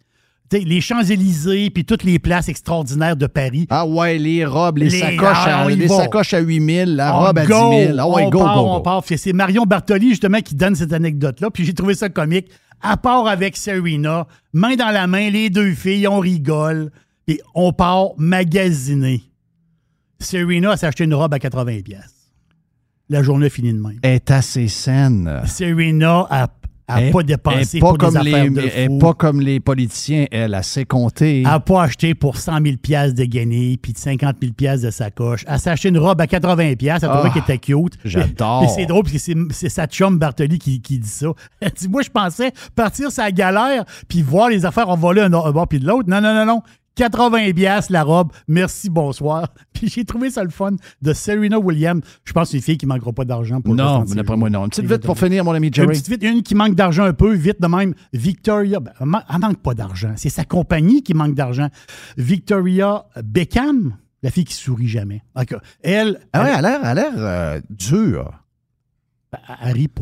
Speaker 4: Les Champs-Élysées, puis toutes les places extraordinaires de Paris.
Speaker 3: Ah ouais, les robes, les,
Speaker 4: Les-
Speaker 3: sacoches,
Speaker 4: ah,
Speaker 3: à,
Speaker 4: on
Speaker 3: les
Speaker 4: va.
Speaker 3: sacoches à 8000, la
Speaker 4: On
Speaker 3: robe à 10
Speaker 4: go,
Speaker 3: 000. Ah ouais,
Speaker 4: on
Speaker 3: go,
Speaker 4: part,
Speaker 3: go,
Speaker 4: on
Speaker 3: go.
Speaker 4: part. Puis C'est Marion Bartoli, justement, qui donne cette anecdote-là. Puis j'ai trouvé ça comique. À part avec Serena, main dans la main, les deux filles, on rigole. Puis on part magasiner. Serena s'est acheté une robe à 80$. pièces. La journée finit de même.
Speaker 3: Elle est assez saine.
Speaker 4: Serena a, a
Speaker 3: Elle-
Speaker 4: pas
Speaker 3: elle
Speaker 4: dépensé
Speaker 3: pas
Speaker 4: pour
Speaker 3: comme
Speaker 4: des affaires
Speaker 3: les,
Speaker 4: de
Speaker 3: elle
Speaker 4: fou.
Speaker 3: pas comme les politiciens. Elle a ses comptés.
Speaker 4: Elle n'a pas acheté pour 100 000 pièces de guenilles puis de 50 000 pièces de sacoche. Elle s'est acheté une robe à 80 pièces. Elle trouvait
Speaker 3: Ah,
Speaker 4: qu'elle était cute.
Speaker 3: j'adore.
Speaker 4: Et c'est drôle parce que c'est, sa chum Bartoli qui, qui dit ça. Elle dit, moi, je pensais partir sa galère puis voir les affaires envoler un, un bord puis de l'autre. Non, non, non, non. 80 pièces la robe. Merci, bonsoir. Puis j'ai trouvé ça le fun de Serena Williams. Je pense que c'est une fille qui ne manquera pas d'argent pour le
Speaker 3: non,
Speaker 4: ses
Speaker 3: d'après moi, non. Une petite vite pour finir, mon ami
Speaker 4: Une
Speaker 3: Jerry.
Speaker 4: petite vite, une qui manque d'argent un peu, vite de même. Victoria, ben, elle man- elle manque pas d'argent. C'est sa compagnie qui manque d'argent. Victoria Beckham, la fille qui sourit jamais. Ok. Elle,
Speaker 3: Ah ouais,
Speaker 4: elle,
Speaker 3: elle a l'air, elle a l'air euh, dure.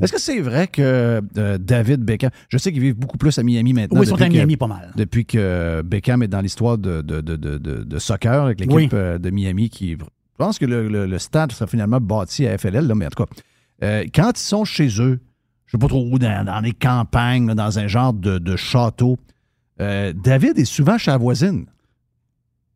Speaker 3: Est-ce que c'est vrai que euh, David Beckham, je sais qu'ils vivent beaucoup plus à Miami maintenant.
Speaker 4: Oui, ils sont à
Speaker 3: que-
Speaker 4: Miami pas mal.
Speaker 3: Depuis que Beckham est dans l'histoire de, de, de, de, de- de soccer avec l'équipe
Speaker 4: Oui.
Speaker 3: euh, de Miami qui. Je pense que le, le- le stade sera finalement bâti à FLL, là, mais en tout cas, euh, quand ils sont chez eux, je ne sais pas trop où, dans, dans les campagnes, là, dans un genre de, château, euh, David est souvent chez la voisine.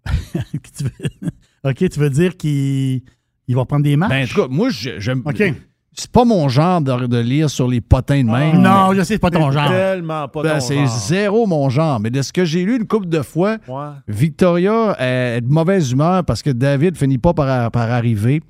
Speaker 4: Ok, tu veux dire qu'il il va prendre des marches?
Speaker 3: Ben, en tout cas, moi, j'aime.
Speaker 4: OK.
Speaker 3: C'est pas mon genre de, de lire sur les potins de même.
Speaker 4: non, je sais, c'est pas ton
Speaker 5: C'est
Speaker 4: genre.
Speaker 5: Tellement pas
Speaker 3: Ben,
Speaker 5: ton
Speaker 3: c'est
Speaker 5: genre.
Speaker 3: zéro mon genre. Mais de ce que j'ai lu une couple de fois,
Speaker 5: Ouais.
Speaker 3: Victoria est de mauvaise humeur parce que David finit pas par, par arriver.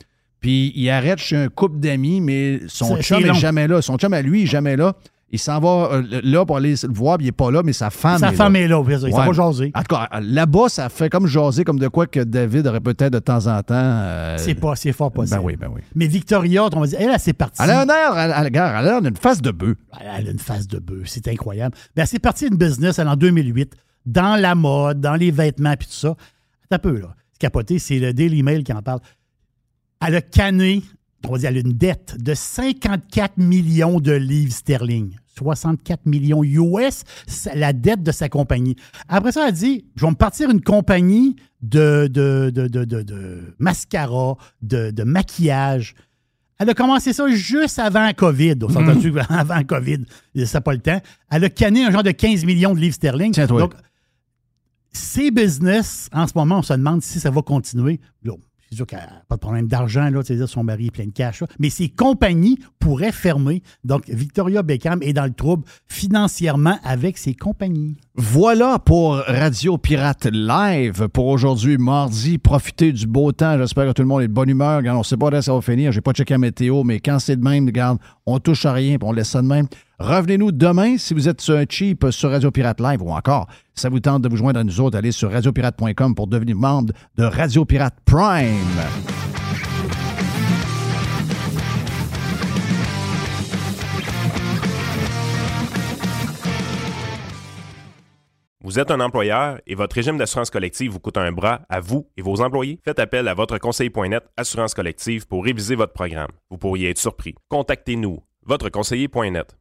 Speaker 3: Puis il arrête chez un couple d'amis, mais son
Speaker 4: C'est-
Speaker 3: chum
Speaker 4: c'est long.
Speaker 3: jamais là. Son chum à lui est jamais là. Il s'en va euh, là pour aller le voir, puis il n'est pas là, mais sa femme
Speaker 4: Sa
Speaker 3: est
Speaker 4: femme
Speaker 3: là.
Speaker 4: est là, puis ça, il s'en
Speaker 3: Ouais.
Speaker 4: va jaser.
Speaker 3: En tout cas, là-bas, ça fait comme jaser, comme de quoi que David aurait peut-être de temps en temps. euh,
Speaker 4: C'est pas, c'est fort possible.
Speaker 3: Ben oui, ben oui.
Speaker 4: Mais Victoria, on va dire, elle, elle, c'est parti.
Speaker 3: Elle a un air, elle, elle, elle a d'une face de bœuf.
Speaker 4: Elle a une face de bœuf, c'est incroyable. Mais elle s'est partie d'une business elle, en 2008, dans la mode, dans les vêtements, puis tout ça. C'est un peu, là. C'est capoté, c'est le Daily Mail qui en parle. Elle a canné, on va dire, elle a une dette de 54 millions de livres sterling. 64 millions US, la dette de sa compagnie. Après ça, elle a dit, je vais me partir une compagnie de, de, de, de, mascara, de, de maquillage. Elle a commencé ça juste avant COVID. On s'entend dessus avant COVID, ça n'a pas le temps. Elle a canné un genre de 15 millions de livres sterling. Donc, ces business, en ce moment, on se demande si ça va continuer. C'est sûr qu'elle n'a pas de problème d'argent, là, c'est-à-dire son mari est plein de cash. Mais ces compagnies pourraient fermer. Donc, Victoria Beckham est dans le trouble financièrement avec ses compagnies.
Speaker 3: Voilà pour Radio Pirate Live pour aujourd'hui, mardi. Profitez du beau temps. J'espère que tout le monde est de bonne humeur. On ne sait pas quand ça va finir. J'ai pas checké la météo, mais quand c'est de même, regarde, on touche à rien puis on laisse ça de même. Revenez-nous demain si vous êtes sur un cheap sur Radio Pirate Live ou encore, ça vous tente de vous joindre à nous autres, allez sur radiopirate.com pour devenir membre de Radio Pirate Prime.
Speaker 6: Vous êtes un employeur et votre régime d'assurance collective vous coûte un bras à vous et vos employés? Faites appel à votre conseiller.net Assurance collective pour réviser votre programme. Vous pourriez être surpris. Contactez-nous, votre conseiller.net.